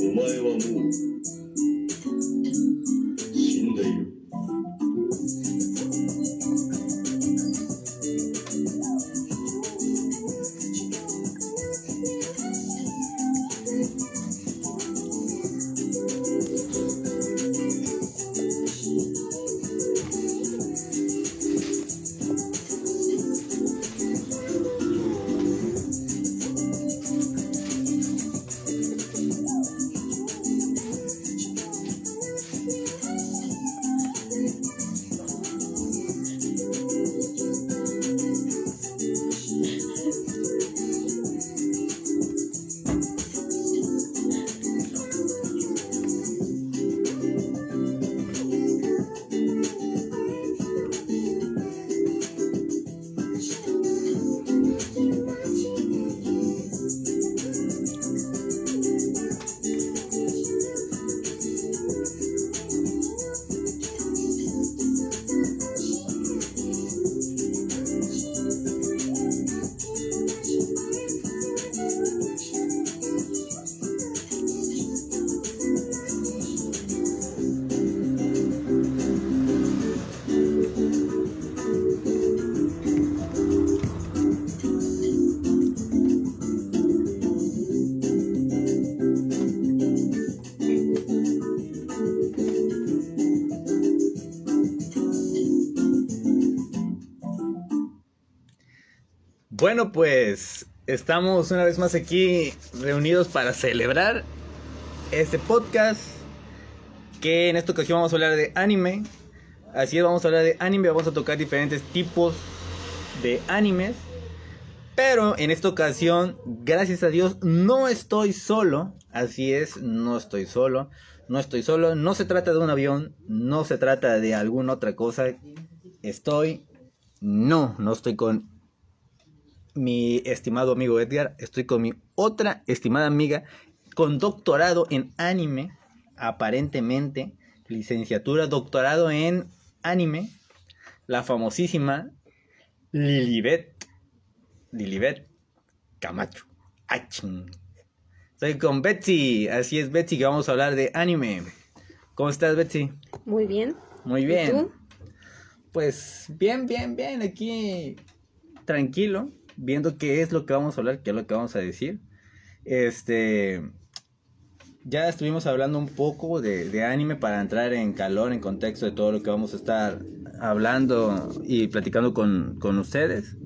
お前はもう estamos una vez más aquí reunidos para celebrar este podcast. Que en esta ocasión vamos a hablar de anime. Así es, vamos a hablar de anime. Vamos a tocar diferentes tipos de animes. Pero en esta ocasión, gracias a Dios, no estoy solo. Así es, no estoy solo. No estoy solo. No se trata de un avión. No se trata de alguna otra cosa. Estoy. No, no estoy con mi estimado amigo Edgar, estoy con mi otra estimada amiga con doctorado en anime, aparentemente, licenciatura, doctorado en anime, la famosísima Lilibet, Lilibet Camacho. Aching. Estoy con Betsy, así es Betsy que vamos a hablar de anime. ¿Cómo estás Betsy? Muy bien. Muy bien. ¿Y tú? Pues bien, bien, bien, aquí tranquilo, viendo qué es lo que vamos a hablar, qué es lo que vamos a decir. Este, ya estuvimos hablando un poco de, de, anime para entrar en calor, en contexto de todo lo que vamos a estar hablando y platicando con, con ustedes.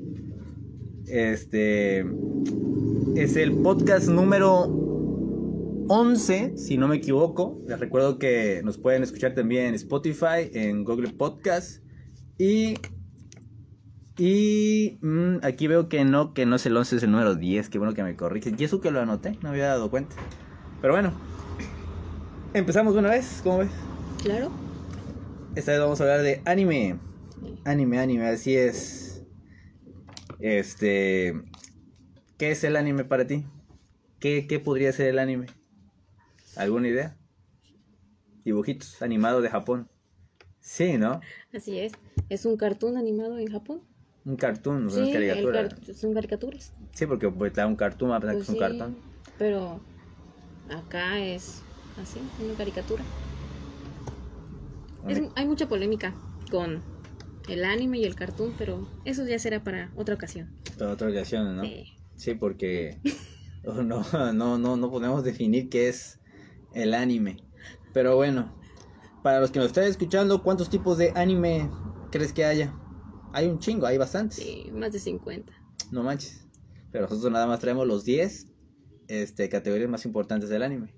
Este es el podcast número 11, si no me equivoco. Les recuerdo que nos pueden escuchar también en Spotify, en Google Podcast y y mmm, aquí veo que no, que no es el 11, es el número 10. Qué bueno que me corrige. Y eso que lo anoté, no me había dado cuenta. Pero bueno, empezamos de una vez, ¿cómo ves? Claro. Esta vez vamos a hablar de anime. Anime, anime, así es. Este. ¿Qué es el anime para ti? ¿Qué, qué podría ser el anime? ¿Alguna idea? Dibujitos animados de Japón. Sí, ¿no? Así es. Es un cartoon animado en Japón. Un cartoon, no sí, es caricatura. el car- son caricaturas. Sí, porque pues da un cartoon, va a pensar Pues que es un sí, cartón. Pero acá es así, una caricatura. Es- hay mucha polémica con el anime y el cartoon, pero eso ya será para otra ocasión. Para otra ocasión, ¿no? Sí. Sí, porque oh, no, no, no, no podemos definir qué es el anime. Pero bueno, para los que nos están escuchando, ¿cuántos tipos de anime crees que haya? Hay un chingo, hay bastantes. Sí, más de 50. No manches. Pero nosotros nada más traemos los 10 este, categorías más importantes del anime.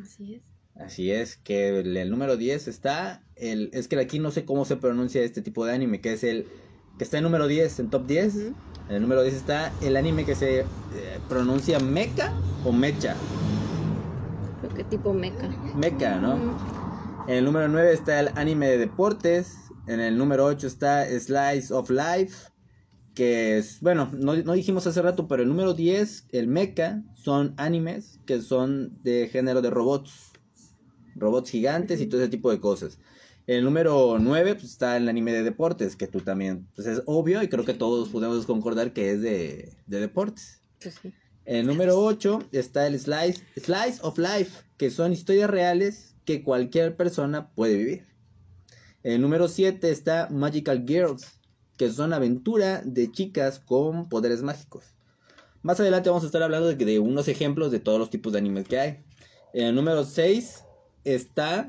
Así es. Así es, que el, el número 10 está, el, es que aquí no sé cómo se pronuncia este tipo de anime, que es el, que está en número 10, en top 10. Ujú. En el número 10 está el anime que se eh, pronuncia mecha o mecha. Creo que tipo meca. Mecha, ¿no? En el número 9 está el anime de deportes. En el número 8 está Slice of Life. Que es, bueno, no, no dijimos hace rato, pero el número 10, el mecha, son animes que son de género de robots. Robots gigantes y todo ese tipo de cosas. El número 9 pues, está el anime de deportes, que tú también, pues es obvio y creo que todos podemos concordar que es de, de deportes. Pues sí. El número 8 está el Slice, Slice of Life, que son historias reales que cualquier persona puede vivir. En el número 7 está Magical Girls, que son aventura de chicas con poderes mágicos. Más adelante vamos a estar hablando de, unos ejemplos de todos los tipos de animes que hay. En el número 6 está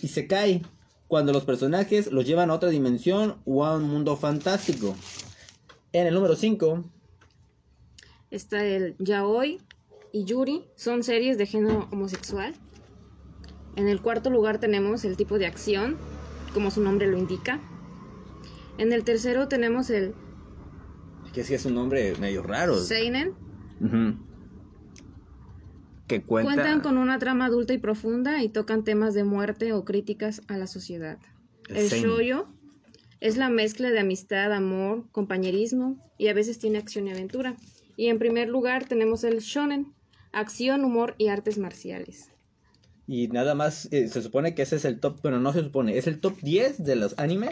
Isekai, cuando los personajes los llevan a otra dimensión o a un mundo fantástico. En el número 5 Está el Yaoi y Yuri, son series de género homosexual. En el cuarto lugar tenemos el tipo de acción, como su nombre lo indica. En el tercero tenemos el que sí es un nombre medio raro. Seinen. Que cuenta... Cuentan con una trama adulta y profunda y tocan temas de muerte o críticas a la sociedad. El Seinen. shoyo es la mezcla de amistad, amor, compañerismo y a veces tiene acción y aventura. Y en primer lugar tenemos el shonen, acción, humor y artes marciales. Y nada más, eh, se supone que ese es el top, pero no se supone, es el top 10 de los animes,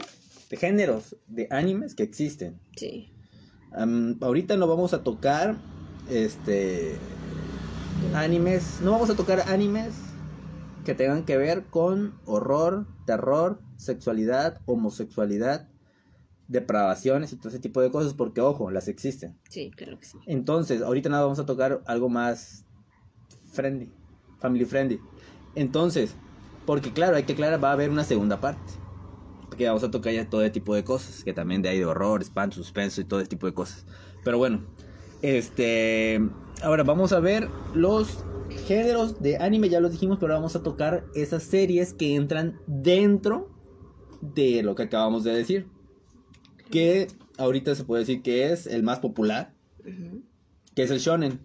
de géneros de animes que existen. Sí. Ahorita no vamos a tocar, este, animes, no vamos a tocar animes que tengan que ver con horror, terror, sexualidad, homosexualidad, depravaciones y todo ese tipo de cosas, porque ojo, las existen. Sí, claro que sí. Entonces, ahorita nada vamos a tocar algo más friendly, family friendly. Entonces, porque claro, hay que aclarar, va a haber una segunda parte. Porque vamos a tocar ya todo ese tipo de cosas, que también de ahí de horror, espanto, suspenso y todo ese tipo de cosas. Pero bueno, este, ahora vamos a ver los géneros de anime, ya los dijimos, pero vamos a tocar esas series que entran dentro de lo que acabamos de decir. Que ahorita se puede decir que es el más popular, que es el shonen.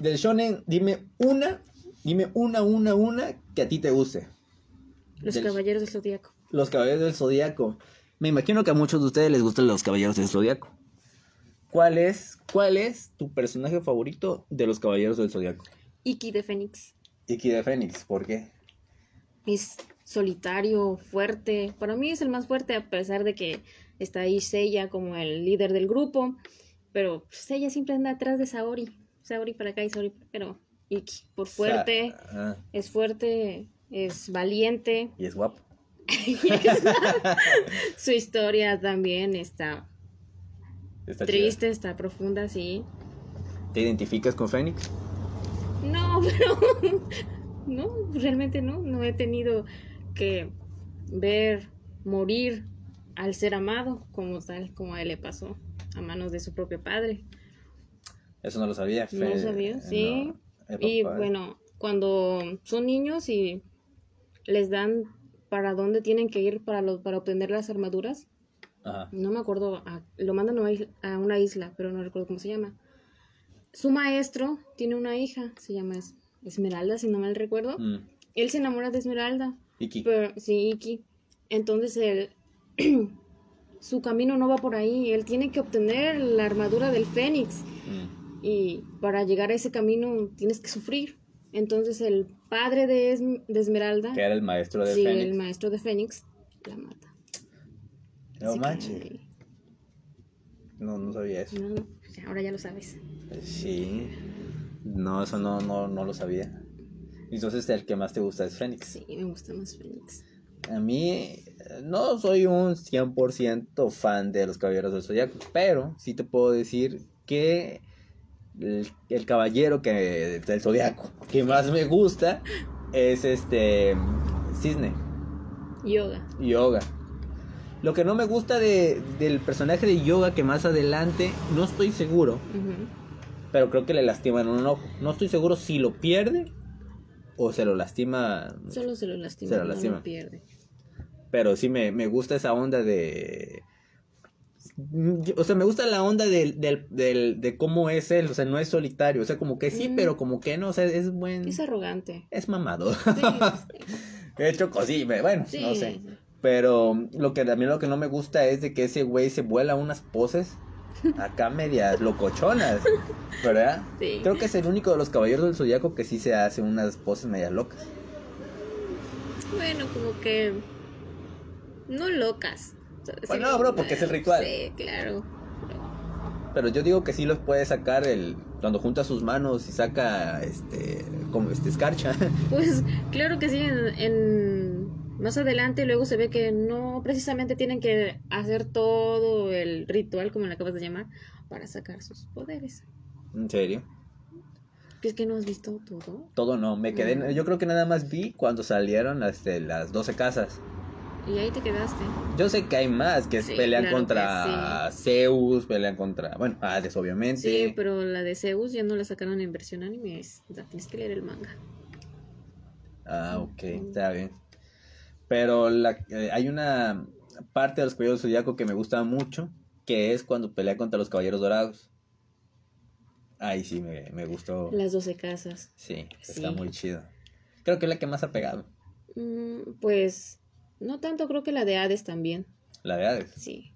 Del shonen, dime una, dime una, una, una que a ti te guste. Los Del- Caballeros del Zodíaco. Los Caballeros del Zodíaco. Me imagino que a muchos de ustedes les gustan los Caballeros del Zodíaco. ¿Cuál es, cuál es tu personaje favorito de los Caballeros del Zodíaco? Iki de Fénix. Iki de Fénix, ¿por qué? Es solitario, fuerte. Para mí es el más fuerte, a pesar de que está ahí Seiya como el líder del grupo. Pero Seiya siempre anda atrás de Saori. Saori para acá y Saori Pero Iki, por fuerte, ah, es fuerte, es valiente. y es guapo. Su historia también está Está triste, está profunda, sí. ¿Te identificas con Fénix? No, pero no, realmente no. No he tenido que ver morir al ser amado como tal, como a él le pasó a manos de su propio padre. Eso no lo sabía. No lo Fe- sabía, sí. no, Y bueno, cuando son niños y les dan para dónde tienen que ir para los para obtener las armaduras, Ajá. no me acuerdo, a- lo mandan a una isla- a una isla, pero no recuerdo cómo se llama. Su maestro tiene una hija, se llama Es- Esmeralda, si no mal recuerdo. Mm. Él se enamora de Esmeralda, Iki. pero sí, Iki. Entonces él, su camino no va por ahí. Él tiene que obtener la armadura del Fénix Mm. Y para llegar a ese camino tienes que sufrir. Entonces el padre de, Esm- de Esmeralda, Que era el maestro de sí, Fénix. el maestro de Fénix, la mata. No Así que, manches. No, no sabía eso. no, pues ahora ya lo sabes. Sí. No, eso no, no, no lo sabía. Entonces el que más te gusta es Fénix. Sí, me gusta más Fénix. A mí no soy un 100% fan de los Caballeros del Zodiaco, pero sí te puedo decir que el, el caballero que del Zodiaco que más me gusta es este Cisne Yoga. Yoga. Lo que no me gusta de, del personaje de Yoga que más adelante no estoy seguro, pero creo que le lastiman un ojo. No estoy seguro si lo pierde o se lo lastima Solo se lo lastima, Se lo no lastima. lo pierde. Pero sí me, me gusta esa onda de... O sea, me gusta la onda del, del, del- de cómo es él. O sea, no es solitario. O sea, como que sí, Mm. pero como que no. O sea, es buen... Es arrogante. Es mamado. Sí, De hecho, sí, me- bueno, sí. no sé. Pero lo que también lo que no me gusta es de que ese güey se vuela unas poses acá medias locochonas. ¿Verdad? Sí. Creo que es el único de los caballeros del zodiaco que sí se hace unas poses medias locas. Bueno, como que no locas. O sea, Pues no, bro, porque es el ritual. Sí, claro. Pero yo digo que sí los puede sacar el cuando junta sus manos y saca este como este escarcha. Pues claro que sí, en, en- más adelante luego se ve que no precisamente tienen que hacer todo el ritual, como le acabas de llamar, para sacar sus poderes. ¿En serio? Es que no has visto todo. Todo no, me quedé, Mm. yo creo que nada más vi cuando salieron este, las 12 casas. Y ahí te quedaste. Yo sé que hay más, que Sí, pelean claro contra que Zeus, pelean contra, bueno, Hades obviamente. Sí, pero la de Zeus ya no la sacaron en versión anime, tienes que leer el manga. Ah, ok, está bien. Pero la, eh, hay una parte de los Caballeros Zodiaco que me gusta mucho, que es cuando pelea contra los Caballeros Dorados. Ahí sí me, me gustó. Las 12 casas. Sí, está muy chido. Creo que es la que más ha pegado, Mm, pues no tanto, creo que la de Hades también. la de Hades. Sí.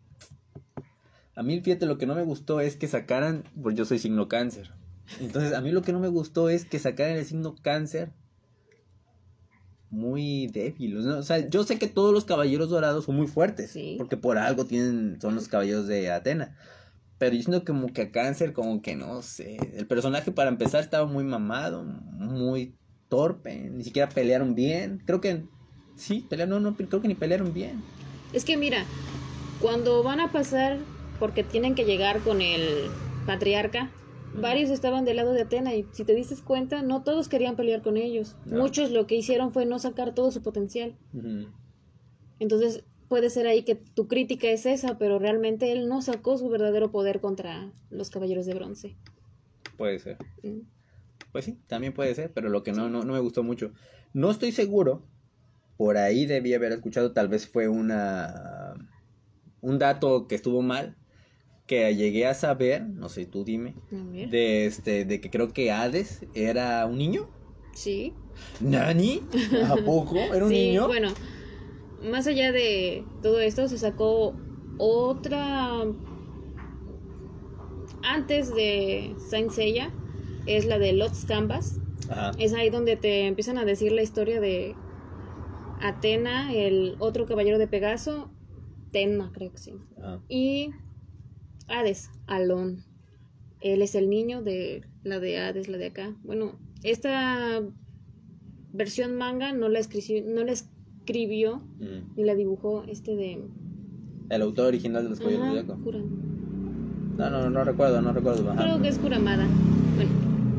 A mí, fíjate, lo que no me gustó es que sacaran, porque yo soy signo cáncer. Entonces, a mí lo que no me gustó es que sacaran el signo cáncer muy débil. ¿no? O sea, yo sé que todos los caballeros dorados son muy fuertes, Sí. porque por algo tienen, son los caballeros de Atena. Pero yo siento como que a cáncer, como que no sé. El personaje para empezar estaba muy mamado, muy torpe, ni siquiera pelearon bien. Creo que sí, pelearon, no, creo que ni pelearon bien. Es que mira, cuando van a pasar, porque tienen que llegar con el patriarca, varios estaban del lado de Atena y si te diste cuenta, no todos querían pelear con ellos. No. Muchos lo que hicieron fue no sacar todo su potencial. Entonces puede ser ahí que tu crítica es esa, pero realmente él no sacó su verdadero poder contra los caballeros de bronce. Puede ser. Mm. Pues sí, también puede ser, pero lo que no, no, no me gustó mucho. No estoy seguro, por ahí debí haber escuchado, tal vez fue una un dato que estuvo mal, que llegué a saber, no sé, tú dime, de este, de que creo que Hades era un niño. Sí. ¿Nani? ¿A poco? ¿Era un sí, niño? bueno, más allá de todo esto, se sacó otra. Antes de Saint Seiya, es la de Lot's Canvas. Ajá. Es ahí donde te empiezan a decir la historia de Atena, el otro caballero de Pegaso, Tenma, creo que sí. Ajá. Y Hades, Alon. Él es el niño de la de Hades, la de acá. Bueno, esta versión manga no la escribió, no la escribió Ujú. ni la dibujó este de El autor original de los Caballeros. Kuram- No, no, no recuerdo, no recuerdo. Ajá. Creo que es Kuramada. Bueno,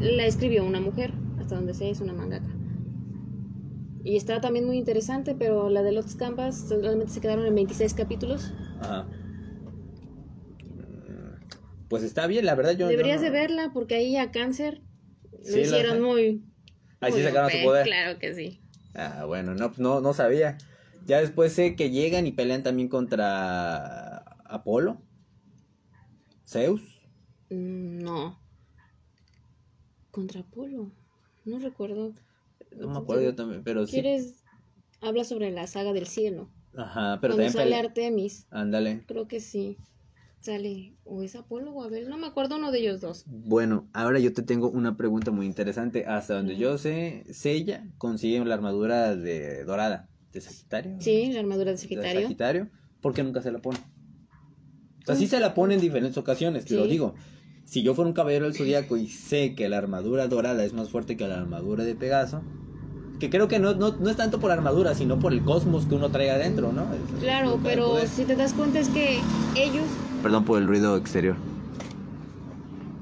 la escribió una mujer, hasta donde sé es una mangaka. Y está también muy interesante, pero la de Lotus Canvas realmente se quedaron en 26 capítulos. Ajá. Mm, Pues está bien, la verdad yo... yo Deberías no- de verla porque ahí a Cáncer lo Sí, hicieron muy... Ahí sí sacaron su poder. Claro que sí. Ah, bueno, no, no, no sabía. Ya después sé que llegan y pelean también contra Apolo. Zeus. Mm, No. Contra Apolo. No recuerdo. No me acuerdo yo también, pero sí. ¿Quieres? Habla sobre la saga del cielo. Ajá, pero Cuando también sale. Artemis. Ándale. Creo que sí. Sale. O es Apolo o Abel. No me acuerdo uno de ellos dos. Bueno, ahora yo te tengo una pregunta muy interesante. Hasta donde yo sé, Sella consigue la armadura de dorada. ¿De Sagitario? Sí, la armadura de ¿De Sagitario. Sagitario? ¿Por qué nunca se la pone? O sea, sí se la pone en diferentes ocasiones, te lo digo. Si yo fuera un caballero del zodiaco y sé que la armadura dorada es más fuerte que la armadura de Pegaso, que creo que no, no, no es tanto por la armadura, sino por el cosmos que uno trae adentro, ¿no? Es- Claro, pero si te das cuenta es que ellos, Perdón por el ruido exterior.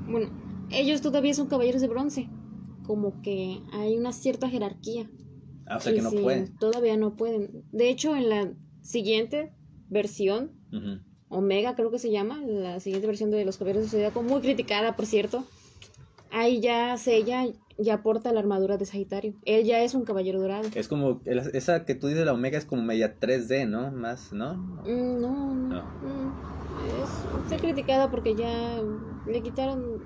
bueno, ellos todavía son caballeros de bronce. Como que hay una cierta jerarquía. Ah, o sea Y que no sí, pueden. Todavía no pueden. De hecho, en la siguiente versión. Omega creo que se llama, la siguiente versión de los caballeros de Zodiaco, muy criticada, por cierto. Ahí ya Sella ya porta la armadura de Sagitario. Él ya es un caballero dorado. Es como, esa que tú dices, la Omega es como media 3D, ¿no? Más, ¿no? Mm, no, no. No. mm, es- está criticada porque ya le quitaron.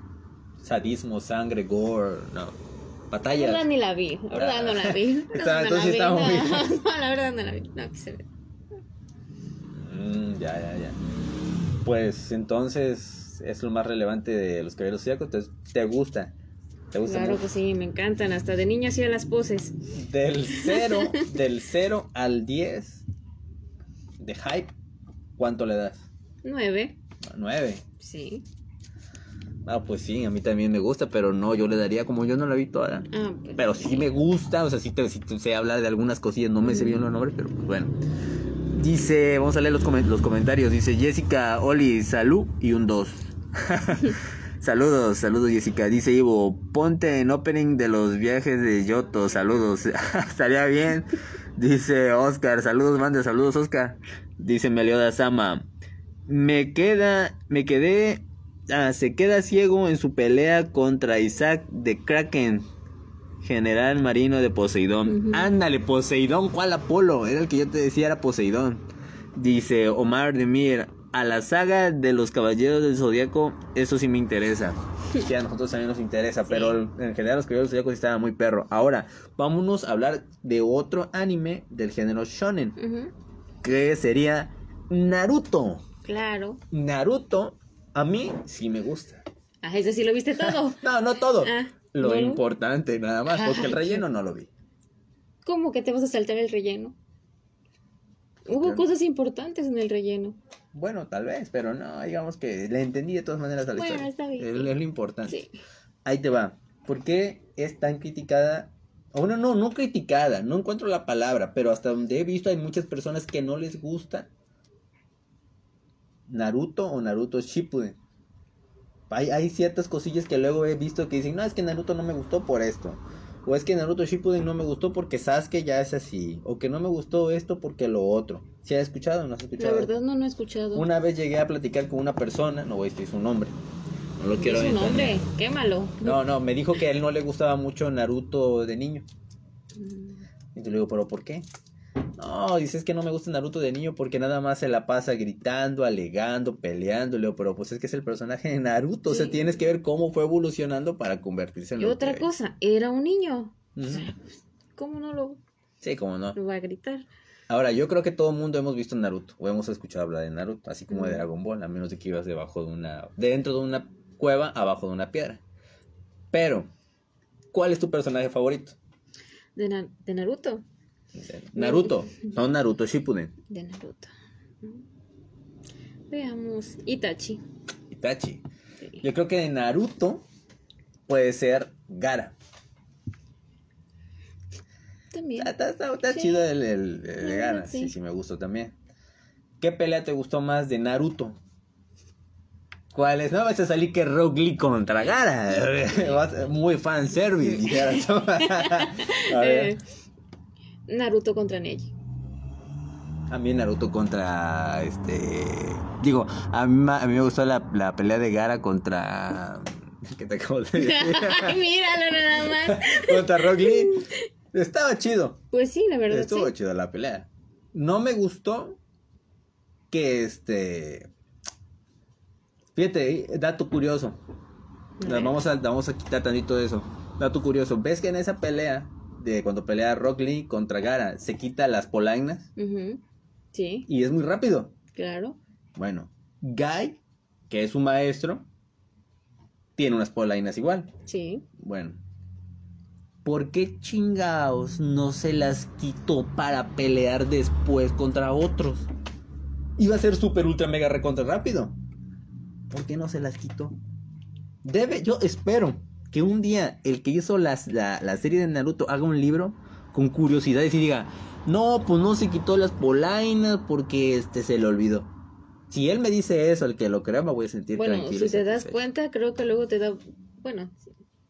Sadismo, sangre, gore, no. La Batallas. verdad ni la vi. La verdad no la vi. La Está- verdad no entonces la vi. está muy No, no, la verdad no la vi. No, que se ve. Mm, ya, ya, ya. Pues entonces es lo más relevante de los caballeros zodiacos. Entonces, ¿te gusta? ¿Te gusta Claro mucho? que sí, me encantan. Hasta de niña hacía las poses. Del 0, del 0 al 10 de hype, ¿cuánto le das? Nueve. 9. Sí. Ah, pues sí, a mí también me gusta, pero no, yo le daría como yo no la vi toda. Ah, pues. Pero sí me gusta, o sea, sí, te, sí te sé hablar de algunas cosillas, no me sé bien los nombres, pero pues bueno. Dice, vamos a leer los, los comentarios. Dice Jessica, Oli, salud y un 2. saludos, saludos Jessica. Dice Ivo, ponte en opening de los viajes de Yoto, saludos. Estaría bien. Dice Oscar, saludos, mande, saludos Oscar. Dice Melioda Sama, me queda, me quedé, ah, se queda ciego en su pelea contra Isaac de Kraken. General marino de Poseidón. Ándale, Poseidón, ¿cuál Apolo? Era el que yo te decía, era Poseidón. Dice Omar Demir, a la saga de los caballeros del zodiaco, eso sí me interesa. Sí, a nosotros también nos interesa, pero en general los caballeros del zodiaco sí estaban muy perro. Ahora, vámonos a hablar de otro anime del género shonen, que sería Naruto. Claro. Naruto, a mí sí me gusta. Ah, ese sí lo viste todo. No, no todo. Ah, Lo importante, nada más, porque el relleno no lo vi. ¿Cómo que te vas a saltar el relleno? Hubo cosas importantes en el relleno. Bueno, tal vez, pero no, digamos que le entendí de todas maneras a la Bueno, historia. está bien. Es, es lo importante. Sí. Ahí te va. ¿Por qué es tan criticada? Bueno, no, no criticada, no encuentro la palabra, pero hasta donde he visto hay muchas personas que no les gusta Naruto o Naruto Shippuden. Hay, hay ciertas cosillas que luego he visto que dicen, no, es que Naruto no me gustó por esto. O es que Naruto Shippuden no me gustó porque Sasuke ya es así. O que no me gustó esto porque lo otro. ¿Se ha escuchado o no has La escuchado? verdad no, no he escuchado. Una vez llegué a platicar con una persona, no voy a decir su nombre. No lo quiero es un nombre, quémalo. No, no, me dijo que a él no le gustaba mucho Naruto de niño. Mm, Y te le digo, ¿pero por qué? No, dices que no me gusta Naruto de niño porque nada más se la pasa gritando, alegando, peleando. Le digo, pero pues es que es el personaje de Naruto. O sea, tienes que ver cómo fue evolucionando para convertirse en Y lo otra que- cosa, era un niño. Ujú. ¿Cómo no lo, Sí, cómo no. lo va a gritar? Ahora, yo creo que todo el mundo hemos visto Naruto o hemos escuchado hablar de Naruto, así como de. Dragon Ball, a menos de que ibas debajo de una. dentro de una cueva, abajo de una piedra. Pero, ¿cuál es tu personaje favorito? De, Na- de Naruto. Naruto, no Naruto Shippuden. De Naruto. Veamos. Itachi. Itachi. Sí. Yo creo que de Naruto puede ser Gara. También. Está, está- está Sí. chido el, el- el de Gara, sí. sí. sí, me gustó también. ¿Qué pelea te gustó más de Naruto? ¿Cuál es? No vas a salir que Rock Lee contra Gara. Muy fan service, dijeras tú. A ver. Naruto contra Neji. A mí Naruto contra este. Digo, a mí, a mí me gustó la, la pelea de Gara contra. ¿Qué te acabo de decir? Míralo nada más. contra Rock Lee. Estaba chido. Pues sí, la verdad Estuvo sí. chido la pelea. No me gustó que este. Fíjate, dato curioso. Vamos a, vamos a quitar tantito eso. Dato curioso. ¿Ves que en esa pelea, de cuando pelea Rock Lee contra Gara, se quita las polainas? Sí, Y es muy rápido. claro. Bueno, Guy, que es su maestro, tiene unas polainas igual. Sí. Bueno. ¿Por qué chingaos no se las quitó para pelear después contra otros? Iba a ser super ultra mega recontra rápido. ¿Por qué no se las quitó? Debe, yo espero que un día el que hizo las- la, la serie de Naruto haga un libro con curiosidades y diga, no, pues no se quitó las polainas porque este se le olvidó. Si él me dice eso, el que lo crea, me voy a sentir Bueno, tranquilo. si y te das cuenta, creo que luego te da. Bueno,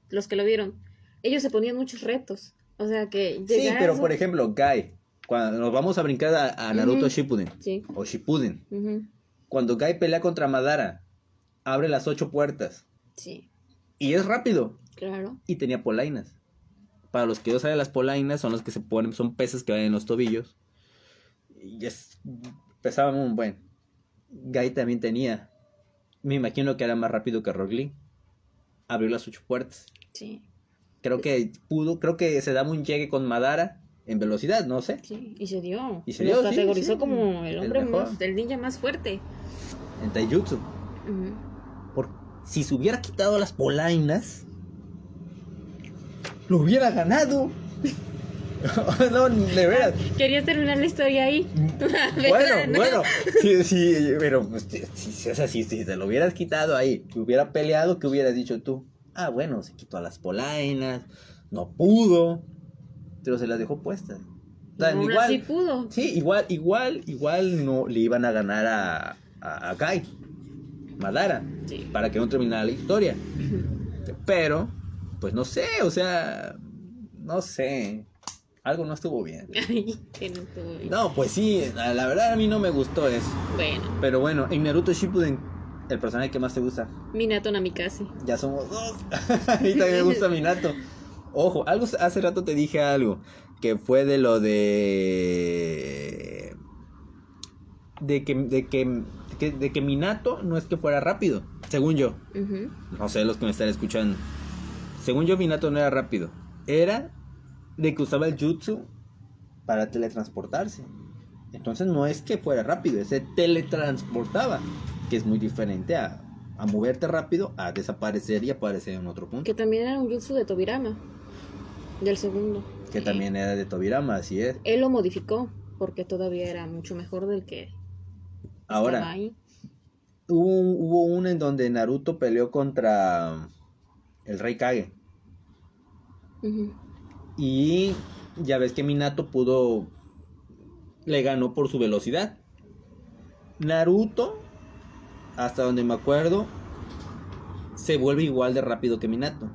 los que lo vieron, ellos se ponían muchos retos. O sea que. Sí, a pero por ejemplo, Guy, cuando nos vamos a brincar a, a Naruto Ujú. Shippuden Sí. o Shippuden, ujú, cuando Guy pelea contra Madara, abre las ocho puertas Sí, y es rápido claro. y tenía polainas. Para los que no saben, las polainas son los que se ponen, son peces que van en los tobillos y es, pesaban un buen. Guy también tenía, me imagino que era más rápido que Rock Lee. Abrió las ocho puertas. Sí, Creo que pudo, creo que se daba un llegue con Madara en velocidad, no sé. sí. Y se dio. Y se Lo dio, categorizó sí. como el El hombre mejor. más. El ninja más fuerte. En Taijutsu. Por, si se hubiera quitado las polainas, lo hubiera ganado. no, de veras. Querías terminar la historia ahí. Bueno, ¿no? bueno, sí, sí, pero pues, si, si, o sea, si, si te lo hubieras quitado ahí, que hubiera peleado, ¿qué hubieras dicho tú? Ah, bueno, se quitó a las polainas, no pudo, pero se las dejó puestas. O sea, Aún igual, así pudo. sí, igual, igual, igual no le iban a ganar a, a, a Guy, Madara, Sí. para que no terminara la historia. Pero, pues no sé, o sea, no sé, algo no estuvo bien. Ay, que no estuvo bien. No, pues sí, la, la verdad a mí no me gustó eso. Bueno, Pero bueno, en Naruto Shippuden, el personaje que más te gusta, Minato Namikaze. ya somos dos. a mí también me gusta Minato. Ojo, algo hace rato te dije algo que fue de lo de de que de que que- de que Minato no es que fuera rápido, según yo. No sé los que me están escuchando. Según yo, Minato no era rápido. Era de que usaba el jutsu para teletransportarse. Entonces no es que fuera rápido, se teletransportaba. Que es muy diferente a, a moverte rápido, a desaparecer y aparecer en otro punto. Que también era un jutsu de Tobirama. Del segundo. Que también era de Tobirama, así es. Él lo modificó. Porque todavía era mucho mejor del que Ahora, ahí. hubo, hubo uno en donde Naruto peleó contra el Rey Kage. Y ya ves que Minato pudo. Le ganó por su velocidad. Naruto, hasta donde me acuerdo, se vuelve igual de rápido que Minato.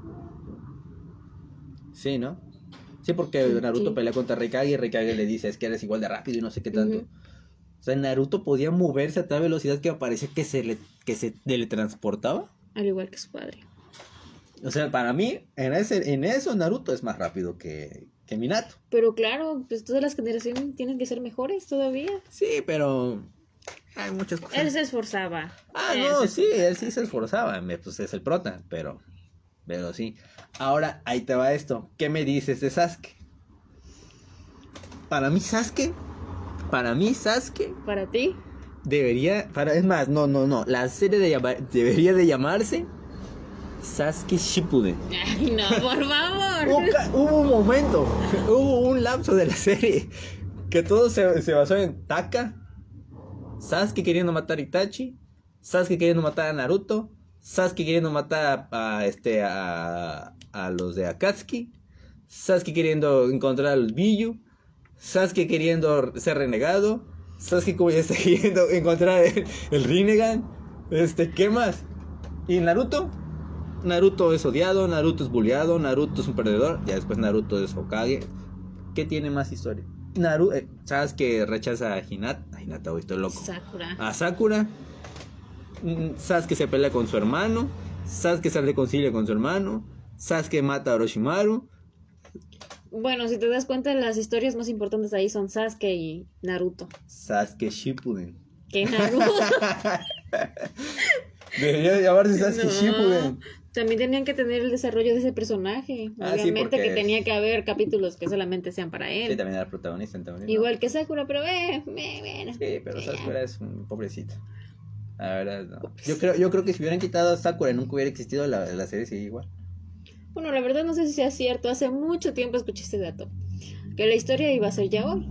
Sí, ¿no? Sí, porque Naruto sí. pelea contra Reikage y Reikage le dice es que eres igual de rápido y no sé qué tanto. O sea, Naruto podía moverse a tal velocidad que parecía que se le que se teletransportaba. Al igual que su padre. O sea, para mí, en ese, en eso Naruto es más rápido que, que Minato. Pero claro, pues todas las generaciones tienen que ser mejores todavía. Sí, pero hay muchas cosas. Él se esforzaba. Ah, Él no, sí, él sí se esforzaba, pues es el prota, pero, pero sí. Ahora, ahí te va esto. ¿Qué me dices de Sasuke? Para mí Sasuke, para mí Sasuke Para ti. debería, para, es más, no, no, no, la serie de debería de llamarse Sasuke Shippuden. Ay, no, por favor. Hubo, un momento, hubo un lapso de la serie que todo se, se basó en Taka, Sasuke queriendo matar a Itachi, Sasuke queriendo matar a Naruto, Sasuke queriendo matar a, a, este a, a los de Akatsuki, Sasuke queriendo encontrar a los Biyu, Sasuke queriendo ser renegado, Sasuke como ya está queriendo encontrar el, el Rinnegan, este, ¿qué más? ¿Y Naruto? Naruto es odiado, Naruto es bulleado, Naruto es un perdedor, ya después Naruto es Hokage. ¿Qué tiene más historia? Naruto, ¿sabes que rechaza a Hinata? A Hinata, hoy estoy loco. Sakura. A Sakura. Mm, Sasuke se pelea con su hermano. Sasuke se reconcilia con su hermano. Sasuke mata a Orochimaru. Bueno, si te das cuenta, las historias más importantes ahí son Sasuke y Naruto. Sasuke Shippuden. Que Naruto. Debería de llamarse Sasuke No. Shippuden. También tenían que tener el desarrollo de ese personaje. Ah, sí, Obviamente que tenía que haber capítulos que solamente sean para Sí, él. también era protagonista. También, ¿no? Igual que Sakura, pero eh, me, bueno. Sí, pero Sakura es un pobrecito. La verdad, no. Yo creo, yo creo que si hubieran quitado a Sakura nunca hubiera existido la, la serie, sí, igual. Bueno, la verdad no sé si sea cierto. Hace mucho tiempo escuché este dato. Que la historia iba a ser ya hoy.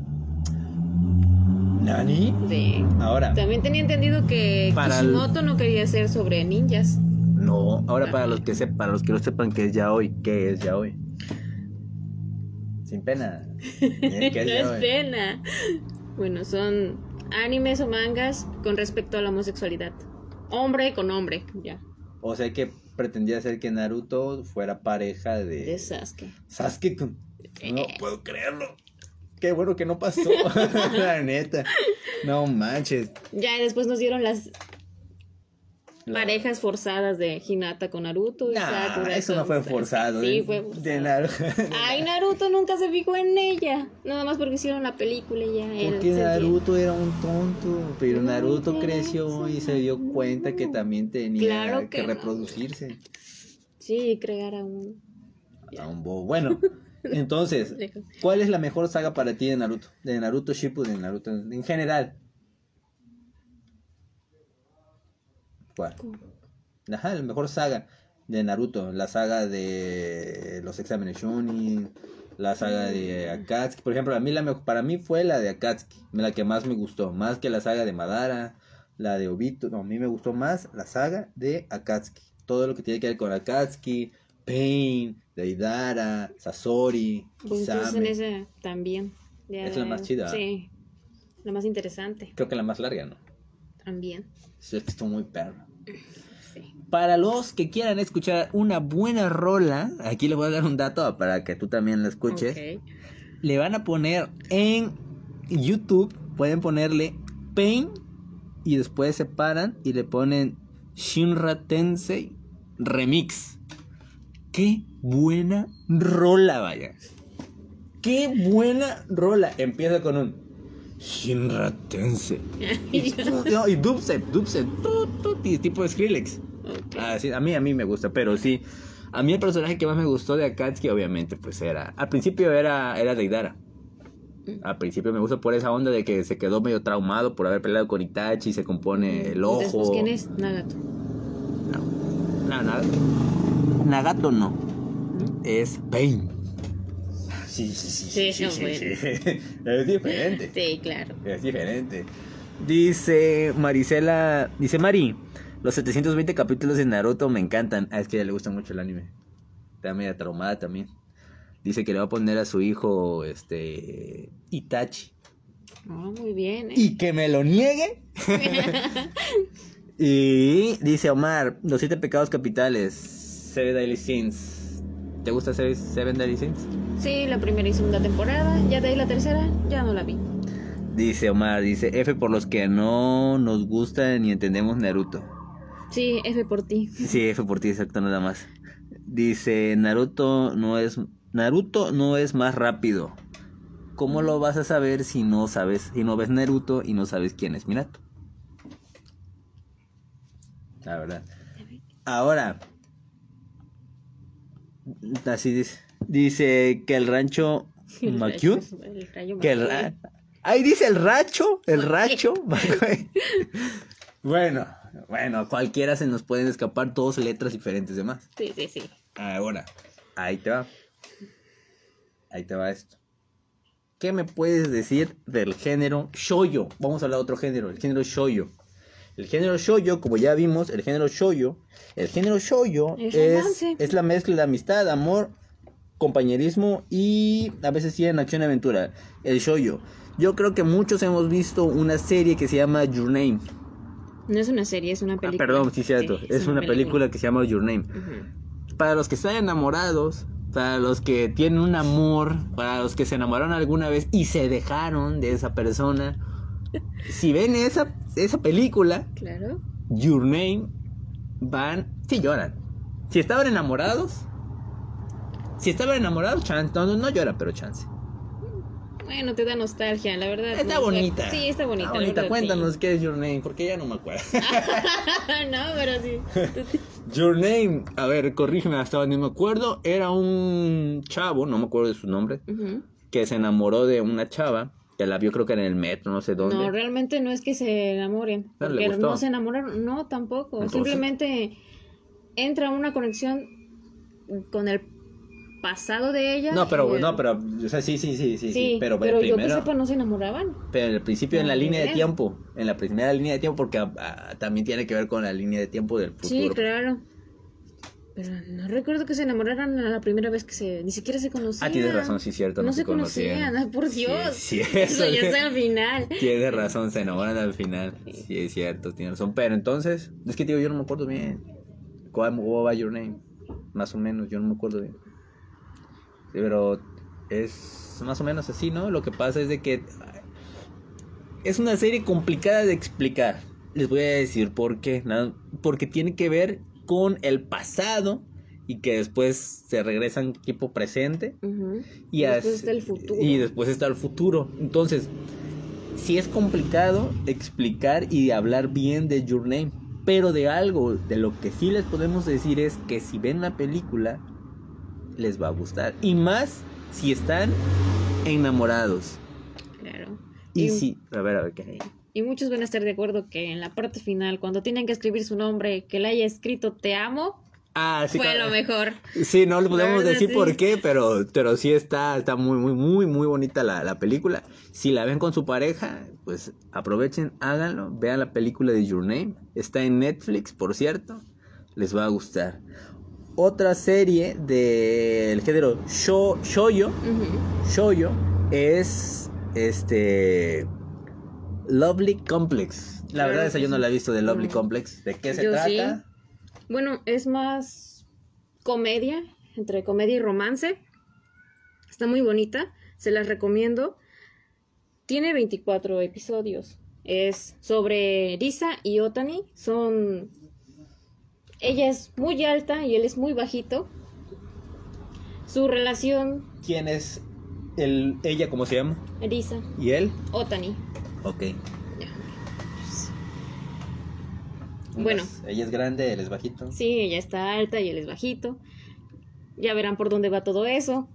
¿Nani? Sí. Ahora, También tenía entendido que el- Kishimoto no quería ser sobre ninjas. no. Ahora para los que sepan, para los que no sepan qué es ya hoy, ¿qué es ya hoy? Sin pena. ¿Qué es no es pena. Bueno, son animes o mangas con respecto a la homosexualidad. Hombre con hombre, ya. O sea que pretendía ser que Naruto fuera pareja de, De Sasuke. Sasuke. con- No puedo creerlo. Qué bueno que no pasó. la neta. No manches. Ya después nos dieron las La- parejas forzadas de Hinata con Naruto y Nah, Sakura. eso no fue forzado. Sí, fue forzado. De Naruto. Ay, Naruto nunca se fijó en ella. Nada más porque hicieron la película y ya. Porque Naruto era un tonto, pero Naruto creció y se dio cuenta que también tenía Claro que, que no. reproducirse. Sí, crear a un. A un bobo. Bueno, entonces, ¿cuál es la mejor saga para ti de Naruto? De Naruto Shippuden, de Naruto en general. ¿Cuál? Ajá, la mejor saga de Naruto, la saga de los exámenes Shonin, La saga de Akatsuki, por ejemplo, a mí la mejor, para mí fue la de Akatsuki, la que más me gustó, más que la saga de Madara, la de Obito, no, a mí me gustó más la saga de Akatsuki. Todo lo que tiene que ver con Akatsuki, Pain, Deidara, Sasori, Pues entonces en Kisame. ese también. Es la más chida. Sí. La más interesante Creo que la más larga, ¿no? También. Estuvo muy perro. Sí. Para los que quieran escuchar una buena rola, aquí les voy a dar un dato para que tú también la escuches. Ok. Le van a poner en YouTube, pueden ponerle Pain y después se paran y le ponen Shinra Tensei Remix. Qué buena rola, vaya. Qué buena rola. Empieza con un Shinra Tensei. Y, no, y dubstep, dubstep, y tipo Skrillex. Ok. Ah, a mí, a mí me gusta, pero sí. A mí el personaje que más me gustó de Akatsuki, obviamente, pues era. Al principio era, era Deidara. Al principio me gusta por esa onda de que se quedó medio traumado por haber peleado con Itachi y se compone el ojo. Después, ¿quién es? Nagato. No, no, nada. Nagato no. Es Pain. Sí, sí, sí. Sí, no, bueno. Es diferente. Sí, claro. Es diferente. Dice Marisela, dice Mari, los 720 capítulos de Naruto me encantan. Ah, es que a ella le gusta mucho el anime. Está media traumada también. Dice que le va a poner a su hijo, este, Itachi. Ah, muy bien, ¿eh? Y que me lo niegue. y dice Omar, los siete pecados capitales, Seven Daily Sins. ¿Te gusta Seven Seven Daily Sins? Sí, la primera y segunda temporada. Ya de ahí la tercera, ya no la vi. Dice Omar, dice F por los que no nos gusta ni entendemos Naruto. Sí, F por ti. Sí, F por ti, exacto, nada más. Dice, Naruto no es Naruto no es más rápido. ¿Cómo lo vas a saber si no sabes, si no ves Naruto y no sabes quién es Minato? La verdad. Ahora, así dice, dice que el rancho El que ra- ahí dice el racho, el racho. bueno, bueno, cualquiera se nos pueden escapar dos letras diferentes de más. Sí, sí, sí. Ahora, ahí te va. Ahí te va esto. ¿Qué me puedes decir del género shoyo? Vamos a hablar de otro género, el género shoyo. El género shoyo, como ya vimos, el género shoyo, el género shoyo Es es, la mezcla de amistad, amor, compañerismo y a veces sí en acción y aventura. El shoyo. Yo creo que muchos hemos visto una serie que se llama Your Name. No es una serie, es una Ah, película. perdón, sí, cierto. es, una película que se llama Your Name para los que están enamorados, para los que tienen un amor, para los que se enamoraron alguna vez y se dejaron de esa persona, si ven esa, esa película, Claro. Your Name, van, sí lloran. Si estaban enamorados, si estaban enamorados, chance, no, no, no lloran, pero chance. Bueno, te da nostalgia, la verdad. Está no, bonita. Sí, está bonita. Está bonita, verdad, cuéntanos qué es Your Name, porque ya no me acuerdo. no, pero sí. Your Name, a ver, corrígeme hasta donde me acuerdo, era un chavo, no me acuerdo de su nombre, que se enamoró de una chava que la vio creo que en el metro, no sé dónde. No, realmente no es que se enamoren. Pero le Porque no se enamoraron. No, tampoco. Entonces. Simplemente entra una conexión con el pasado de ella. No, pero, el- no, pero, o sea, sí, sí, sí, sí, sí, pero, pero, yo que sepa no se enamoraban. pero en el principio en la No, línea de tiempo, en la primera línea de tiempo, porque ah, ah, también tiene que ver con la línea de tiempo del futuro. Sí, claro. Pero no recuerdo que se enamoraran a la primera vez que se... Ni siquiera se conocían. Ah, tienes razón, sí, cierto, No, no se se conocían. conocían. Ay, por Dios. sí, Eso eso ya es- al final. Tienes razón, se enamoran al final. Sí, es cierto, tienes razón. Pero entonces, es que digo, yo no me acuerdo bien. ¿Cuál cómo va Your Name? Más o menos, yo no me acuerdo bien. Sí, pero es más o menos así, ¿no? Lo que pasa es de que es una serie complicada de explicar. Les voy a decir por qué. ¿no? Porque tiene que ver con el pasado y que después se regresan tipo presente. Y, Después está el futuro. y después está el futuro. Entonces, sí es complicado explicar y hablar bien de Your Name. Pero de algo, de lo que sí les podemos decir es que si ven la película, les va a gustar. Y más si están enamorados. Claro. Y si... A ver, a ver, ¿qué? Sí. Y muchos van a estar de acuerdo que en la parte final, cuando tienen que escribir su nombre, que le haya escrito te amo, Ah, sí. fue claro. lo mejor. Sí, no le podemos decir sí. por qué, pero, pero sí está, está muy, muy, muy, muy bonita la, la película. Si la ven con su pareja, pues aprovechen, háganlo, vean la película de Your Name. Está en Netflix, por cierto. Les va a gustar. Otra serie del género sho, shoyo, Ujú. shoyo es este Lovely Complex. La verdad esa yo no la he visto de Lovely No. Complex. ¿De qué se Yo trata? sí. Bueno, es más comedia, entre comedia y romance. Está muy bonita, se las recomiendo. Tiene 24 episodios. Es sobre Risa y Otani. Son. Ella es muy alta y él es muy bajito. Su relación, ¿Quién es el, ella, cómo se llama? Risa, ¿Y él? Otani. Ok. Bueno. Entonces, ella es grande, él es bajito. Sí, ella está alta y él es bajito. Ya verán por dónde va todo eso.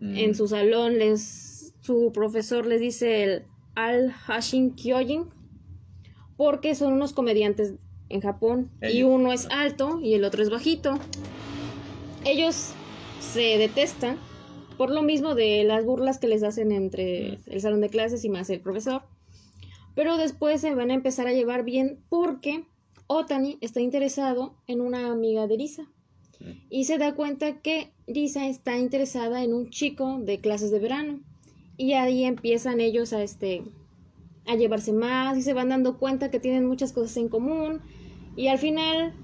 Mm. En su salón les su profesor les dice el Al Hashin Kyojin porque son unos comediantes en Japón y uno es alto y el otro es bajito. Ellos se detestan por lo mismo de las burlas que les hacen entre el salón de clases y más el profesor. Pero después se van a empezar a llevar bien porque Otani está interesado en una amiga de Risa y se da cuenta que Risa está interesada en un chico de clases de verano. Y ahí empiezan ellos a este a llevarse más y se van dando cuenta que tienen muchas cosas en común. Y al final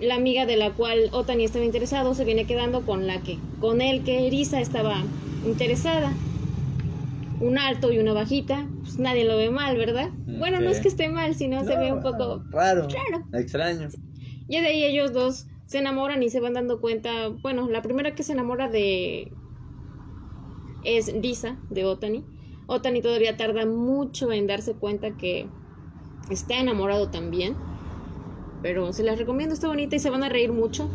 la amiga de la cual Otani estaba interesado se viene quedando con la que con él que Risa estaba interesada un alto y una bajita pues nadie lo ve mal verdad bueno no es que esté mal sino se ve un poco raro. Raro. Extraño. y de ahí ellos dos se enamoran y se van dando cuenta. Bueno, la primera que se enamora de. es Risa, de Otani. Otani todavía tarda mucho en darse cuenta que está enamorado también. Pero se las recomiendo, está bonita y se van a reír mucho.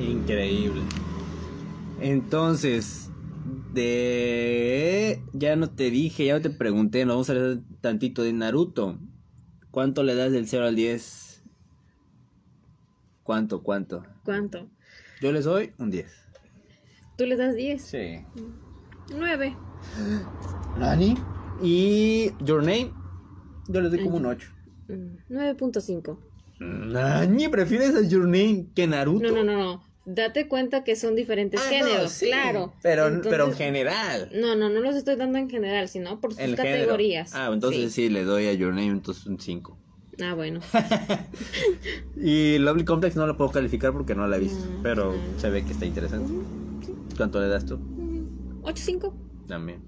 Increíble. Entonces, de... Ya no te dije, ya no te pregunté, nos vamos a hablar tantito de Naruto. ¿Cuánto le das del 0 al 10? ¿Cuánto, cuánto? ¿Cuánto? Yo les doy un 10. ¿Tú le das 10? Sí. 9. ¿Nani? Y Your Name, yo les doy como un 8. Mm, 9.5. Nani, ¿prefieres a Your Name que Naruto? No, no, no, no. Date cuenta que son diferentes Ah, no, géneros, sí, claro. Pero, Entonces- pero en general. No, no, no los estoy dando en general, sino por sus El género. categorías. Ah, entonces Sí. sí. le doy a Your Name entonces un 5. Ah, bueno. Y Lovely Complex no lo puedo calificar porque no la he visto, Mm, pero mm. se ve que está interesante. ¿Cuánto le das tú? Mm, 8.5. También.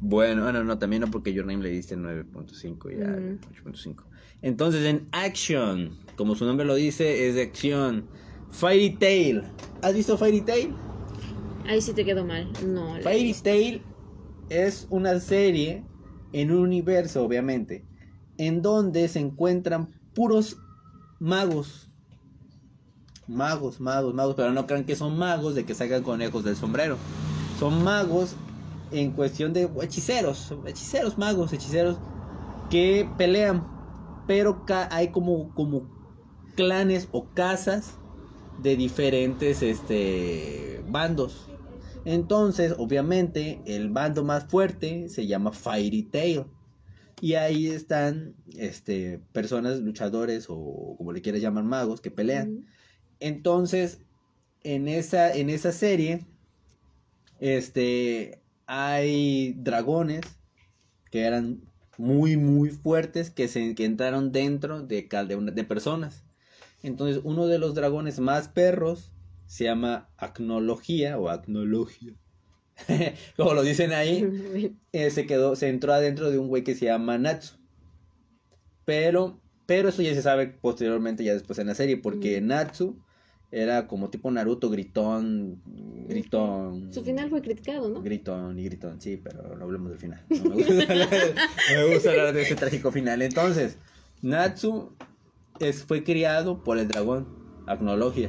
Bueno, ah, no, no, también no porque Your Name le diste 9.5 y ya Mm. 8.5. Entonces en Action, como su nombre lo dice, es de acción. Fairy Tail. ¿Has visto Fairy Tail? Ahí sí te quedó mal. No. Fairy Tail es una serie en un universo, obviamente, en donde se encuentran puros magos. Magos, magos, magos, pero no crean que son magos de que sacan conejos del sombrero. Son magos en cuestión de hechiceros, hechiceros, magos, hechiceros que pelean, pero hay como, como clanes o casas de diferentes este, bandos. Entonces, obviamente, el bando más fuerte se llama Fairy Tail. Y ahí están este, personas, luchadores o como le quieras llamar magos, que pelean. Entonces, en esa, en esa serie, este, hay dragones que eran muy, muy fuertes que, se, que entraron dentro de, de, de personas. Entonces, uno de los dragones más perros se llama Acnología o Acnología. Como lo dicen ahí, eh, se quedó, se entró adentro de un güey que se llama Natsu. Pero, pero eso ya se sabe posteriormente, ya después en la serie, porque Mm. Natsu era como tipo Naruto, gritón, gritón. Su final fue criticado, ¿no? Gritón y gritón, sí, pero no hablemos del final. No me gusta hablar, no me gusta hablar de ese trágico final. Entonces, Natsu es, fue criado por el dragón, Agnologia.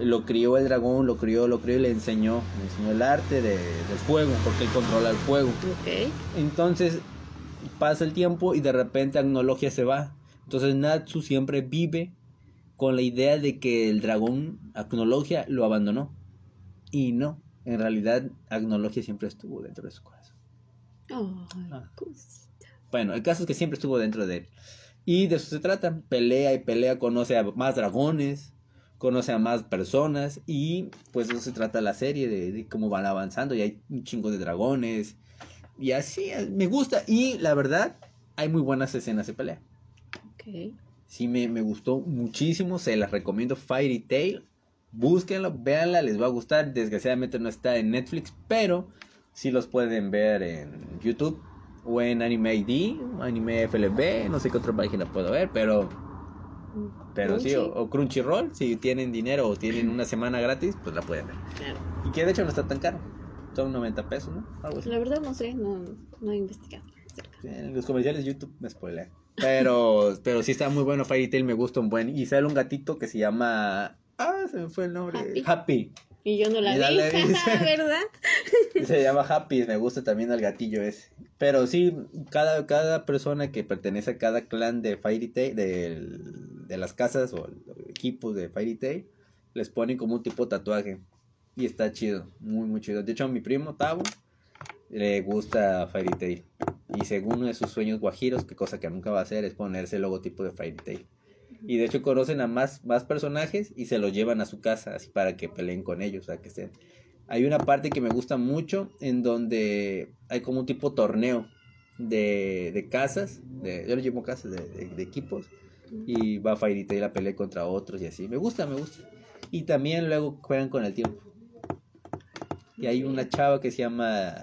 Lo crió el dragón, lo crió, lo crió y le enseñó, le enseñó el arte de- del fuego, porque él controla el fuego. Entonces pasa el tiempo y de repente Agnologia se va. Entonces Natsu siempre vive con la idea de que el dragón Agnologia lo abandonó. Y no, en realidad Agnologia siempre estuvo dentro de su corazón. Ay, Ah. cosita. Bueno, el caso es que siempre estuvo dentro de él. Y de eso se trata. Pelea y pelea, conoce a más dragones, conoce a más personas. Y pues de eso se trata la serie, de, de cómo van avanzando. Y hay un chingo de dragones. Y así, eh, me gusta. Y la verdad, hay muy buenas escenas de pelea. Ok. Sí, me, me gustó muchísimo. Se las recomiendo Fairy Tail. Búsquenlo, véanla, les va a gustar. Desgraciadamente no está en Netflix, pero sí los pueden ver en YouTube o en Anime ID, Anime FLB, no sé qué otra página puedo ver, pero pero sí, o, Crunchy. o Crunchyroll, si tienen dinero o tienen una semana gratis, pues la pueden ver. Claro. Y que de hecho no está tan caro. Son 90 pesos, ¿no? Algo así. La verdad no sé, no, no he investigado. acerca. En los comerciales de YouTube me spoilean. Pero, pero sí está muy bueno Fairy Tail, me gusta un buen. Y sale un gatito que se llama. Ah, se me fue el nombre. Happy. Happy. Y yo no la la vi. ¿verdad? Se llama Happy, me gusta también el gatillo ese. Pero sí, cada, cada persona que pertenece a cada clan de Fairy Tail, del- de las casas o equipos de Fairy Tail, les ponen como un tipo de tatuaje. Y está chido, muy, muy chido. De hecho, a mi primo Tavo le gusta Fairy Tail. Y según uno de sus sueños guajiros, que cosa que nunca va a hacer, es ponerse el logotipo de Fairy Tail. Y de hecho conocen a más, más personajes y se los llevan a su casa, así para que peleen con ellos, que estén. Hay una parte que me gusta mucho en donde hay como un tipo torneo de, de casas, de, yo lo llamo casas de, de- de equipos, y va Fairy Tail a pelear contra otros y así. Me gusta, me gusta. Y también luego juegan con el tiempo. Y hay una chava que se llama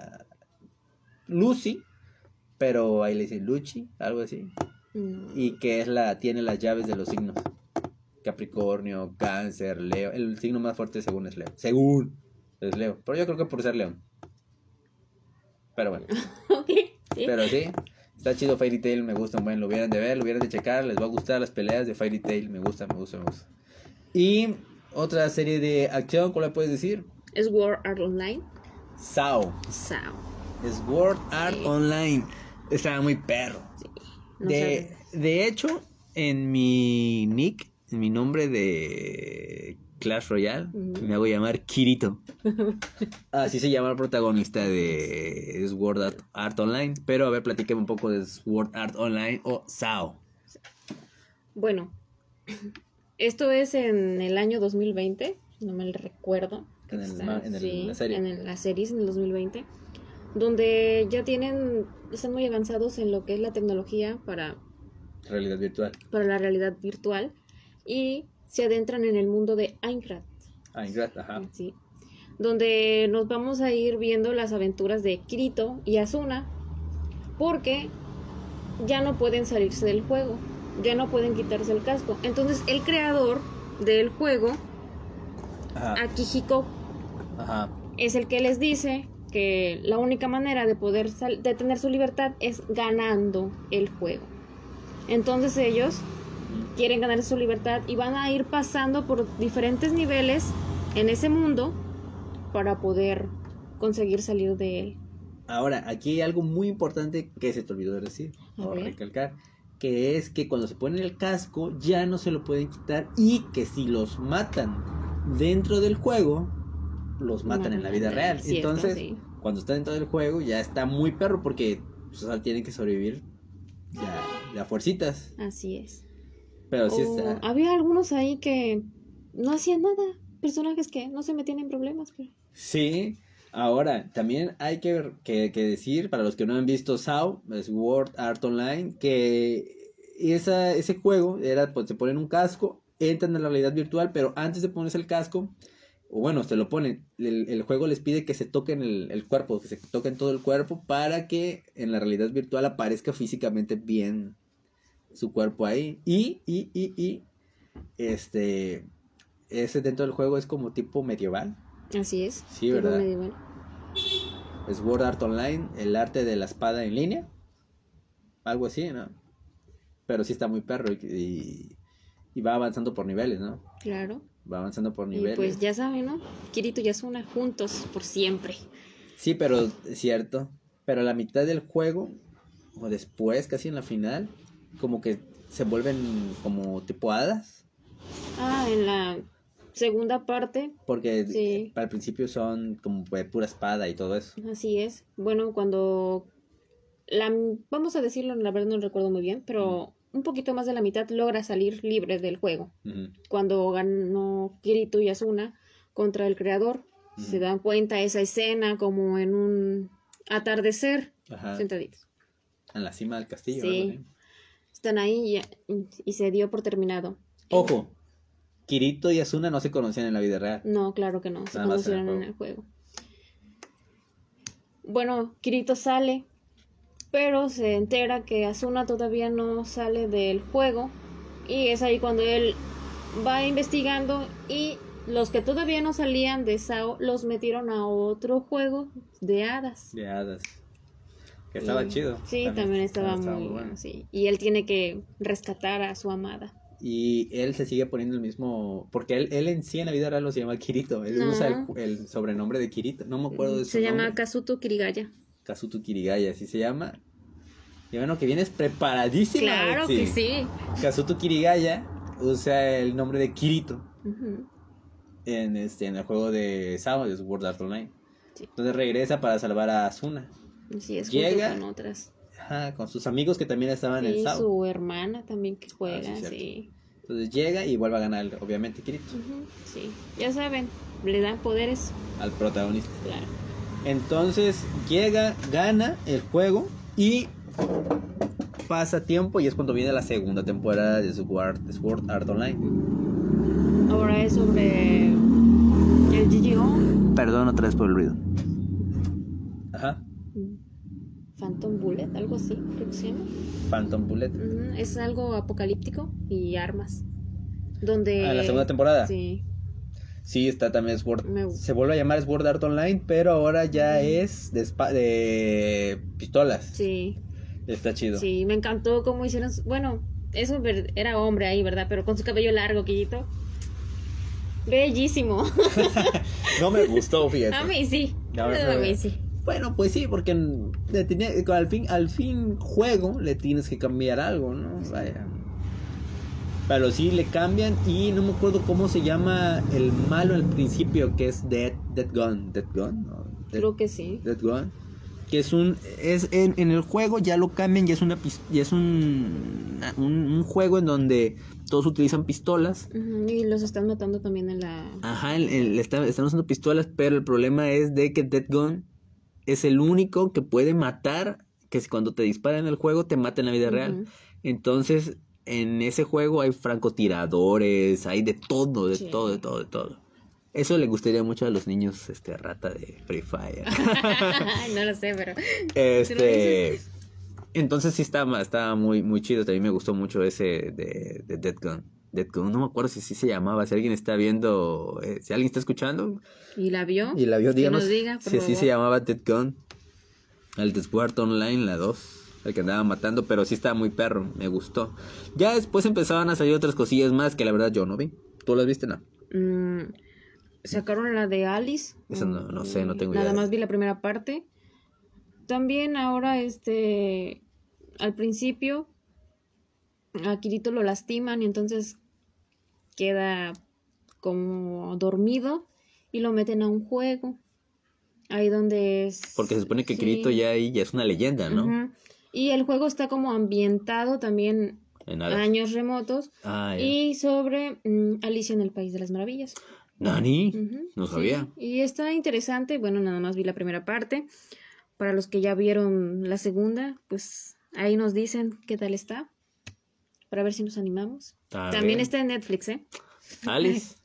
Lucy, pero ahí le dicen Luchi, algo así No. y que es la tiene las llaves de los signos. Capricornio, Cáncer, Leo. El signo más fuerte según es Leo. Según es Leo. Pero yo creo que por ser León. Pero bueno, Ok, sí. pero sí. Está chido Fairy Tail, me gusta un buen. Lo hubieran de ver, lo hubieran de checar. Les va a gustar las peleas de Fairy Tail. Me gusta, me gusta, me gusta. Y otra serie de acción, ¿cuál le puedes decir? Es War Art Online. Sao. Sao. Sword Art Sí. Online. Estaba muy perro. No De, de hecho, en mi nick, en mi nombre de Clash Royale, me hago llamar Kirito. Así se llama el protagonista de Sword Art, Art Online. Pero a ver, platíqueme un poco de Sword Art Online o SAO. Bueno, esto es en el año 2020, no me recuerdo. En el Está- ma- en el- sí, la serie. En el- la serie, en el 2020, donde ya tienen, están muy avanzados en lo que es la tecnología para, Realidad virtual. para la realidad virtual y se adentran en el mundo de Minecraft. Ah, Ingrat, ajá. Sí. Donde nos vamos a ir viendo las aventuras de Kirito y Asuna. Porque ya no pueden salirse del juego. Ya no pueden quitarse el casco. Entonces el creador del juego, Ajá. Akihiko, Ajá. es el que les dice que la única manera de poder sal- de tener su libertad es ganando el juego. Entonces ellos quieren ganar su libertad y van a ir pasando por diferentes niveles en ese mundo para poder conseguir salir de él. Ahora, aquí hay algo muy importante que se te olvidó de decir, o recalcar, que es que cuando se ponen el casco ya no se lo pueden quitar y que si los matan dentro del juego, los matan en la vida real. Cierto, Entonces, sí. cuando está dentro del juego ya está muy perro porque pues, o sea, tienen que sobrevivir ya, ya fuercitas. Así es. Pero sí O está... había algunos ahí que no hacían nada. Personajes que no se metían en problemas. Pero... Sí, ahora también hay que, que- que decir, para los que no han visto SAO, Sword Art Online, que esa, ese juego era, pues se ponen un casco, entran en la realidad virtual, pero antes de ponerse el casco, o bueno, se lo ponen, el, el juego les pide que se toquen el, el cuerpo, que se toquen todo el cuerpo para que en la realidad virtual aparezca físicamente bien su cuerpo ahí. Y, y, y, y, este, ese dentro del juego es como tipo medieval. Así es. Sí, Tipo ¿verdad? medieval. Sword Art Online, el arte de la espada en línea. Algo así, ¿no? Pero sí está muy perro y, y, y va avanzando por niveles, ¿no? Claro. Va avanzando por Y niveles. pues ya saben, ¿no? Kirito y Asuna juntos por siempre. Sí, pero es cierto. Pero a la mitad del juego, o después, casi en la final, como que se vuelven como tipo hadas. Ah, en la segunda parte, Porque Sí. eh, al principio son como de pura espada y todo eso. así es. Bueno, cuando la vamos a decirlo, la verdad no recuerdo muy bien, pero un poquito más de la mitad logra salir libre del juego. Cuando ganó Kirito y Asuna contra el creador, se dan cuenta esa escena como en un atardecer, Ajá. sentaditos. En la cima del castillo. Sí. Están ahí y, y se dio por terminado. Ojo, Kirito y Asuna no se conocían en la vida real. No, claro que no, se Nada conocieron en el juego. Bueno, Kirito sale, pero se entera que Asuna todavía no sale del juego y es ahí cuando él va investigando y los que todavía no salían de Sao los metieron a otro juego de hadas. De hadas. Que estaba Y- chido. Sí, también, estaba, muy bueno, sí. Y él tiene que rescatar a su amada. Y él se sigue poniendo el mismo. Porque él, él en sí en la vida real lo se llama Kirito. Él No. usa el, el sobrenombre de Kirito. No me acuerdo de su Se llama. Kazuto Kirigaya. Kazuto Kirigaya, así se llama. Y bueno, que vienes preparadísima. Claro que sí. Kazuto Kirigaya usa el nombre de Kirito en, este, en el juego de Sao, de Sword Art Online. Sí. Entonces regresa para salvar a Asuna. Así es, Llega- con otras. Ajá, con sus amigos que también estaban en Y Sao. su hermana también que juega, Ah, sí, sí. Entonces llega y vuelve a ganar, obviamente, Kirito, sí. Ya saben, le dan poderes, al protagonista. claro. Entonces llega, gana el juego y pasa tiempo y es cuando viene la segunda temporada de Sword, Sword Art Online. Ahora es sobre el GGO, Perdón otra vez por el ruido. Ajá. Phantom Bullet, algo así, creo que se llama. Phantom Bullet. Es algo apocalíptico y armas. Donde... Ah, la segunda temporada. Sí, Sí, está también Sword. Me- Se vuelve a llamar Sword Art Online, pero ahora ya es de, de pistolas. sí, Está chido. sí. Me encantó cómo hicieron... Bueno, eso era hombre ahí, ¿verdad? Pero con su cabello largo, Quillito. Bellísimo. No me gustó, fíjate. A mí sí. Ya, A me- mí sí. Bueno, pues sí, porque le tenía- al fin, al fin juego le tienes que cambiar algo, ¿no? Vaya. Pero sí le cambian y no me acuerdo cómo se llama el malo al principio, que es Dead, Dead Gun. Dead Gun, ¿no? Dead, Creo que sí. Dead Gun. Que es un. Es en, en el juego ya lo cambian, ya es una ya es un, un, un juego en donde todos utilizan pistolas. Y los están matando también en la... Ajá, el- el- está- están usando pistolas, pero el problema es de que Dead Gun es el único que puede matar, que cuando te dispara en el juego te mata en la vida real. Entonces, en ese juego hay francotiradores, hay de todo, de Sí. todo, de todo, de todo. Eso le gustaría mucho a los niños, este, rata de Free Fire. No lo sé, pero... este... Entonces sí estaba, estaba muy, muy chido, también me gustó mucho ese de, de Dead Gun. Dead Gun, no me acuerdo si sí se llamaba, si alguien está viendo, eh, si alguien está escuchando, ¿Y la vio? y la vio, díganos nos diga, si así favor. se llamaba Dead Gun. El de Sword Online, la 2. El que andaba matando, pero sí estaba muy perro. Me gustó. Ya después empezaban a salir otras cosillas más que la verdad yo no vi. ¿Tú las viste? No. Mm, sacaron la de Alice. Esa no- no sé, no tengo Nada idea. más vi la primera parte. También ahora, este, al principio, a Kirito lo lastiman y entonces queda como dormido y lo meten a un juego. Ahí donde es... Porque se supone que sí. Kirito ya ahí ya es una leyenda, ¿no? Ujú. Y el juego está como ambientado también En años remotos Ah, y sobre mm, Alicia en el País de las Maravillas. ¿Nani? No sí. sabía. Y está interesante. Bueno, nada más vi la primera parte. Para los que ya vieron la segunda, pues ahí nos dicen qué tal está. Para ver si nos animamos. A También ver. está en Netflix, ¿eh? Alice.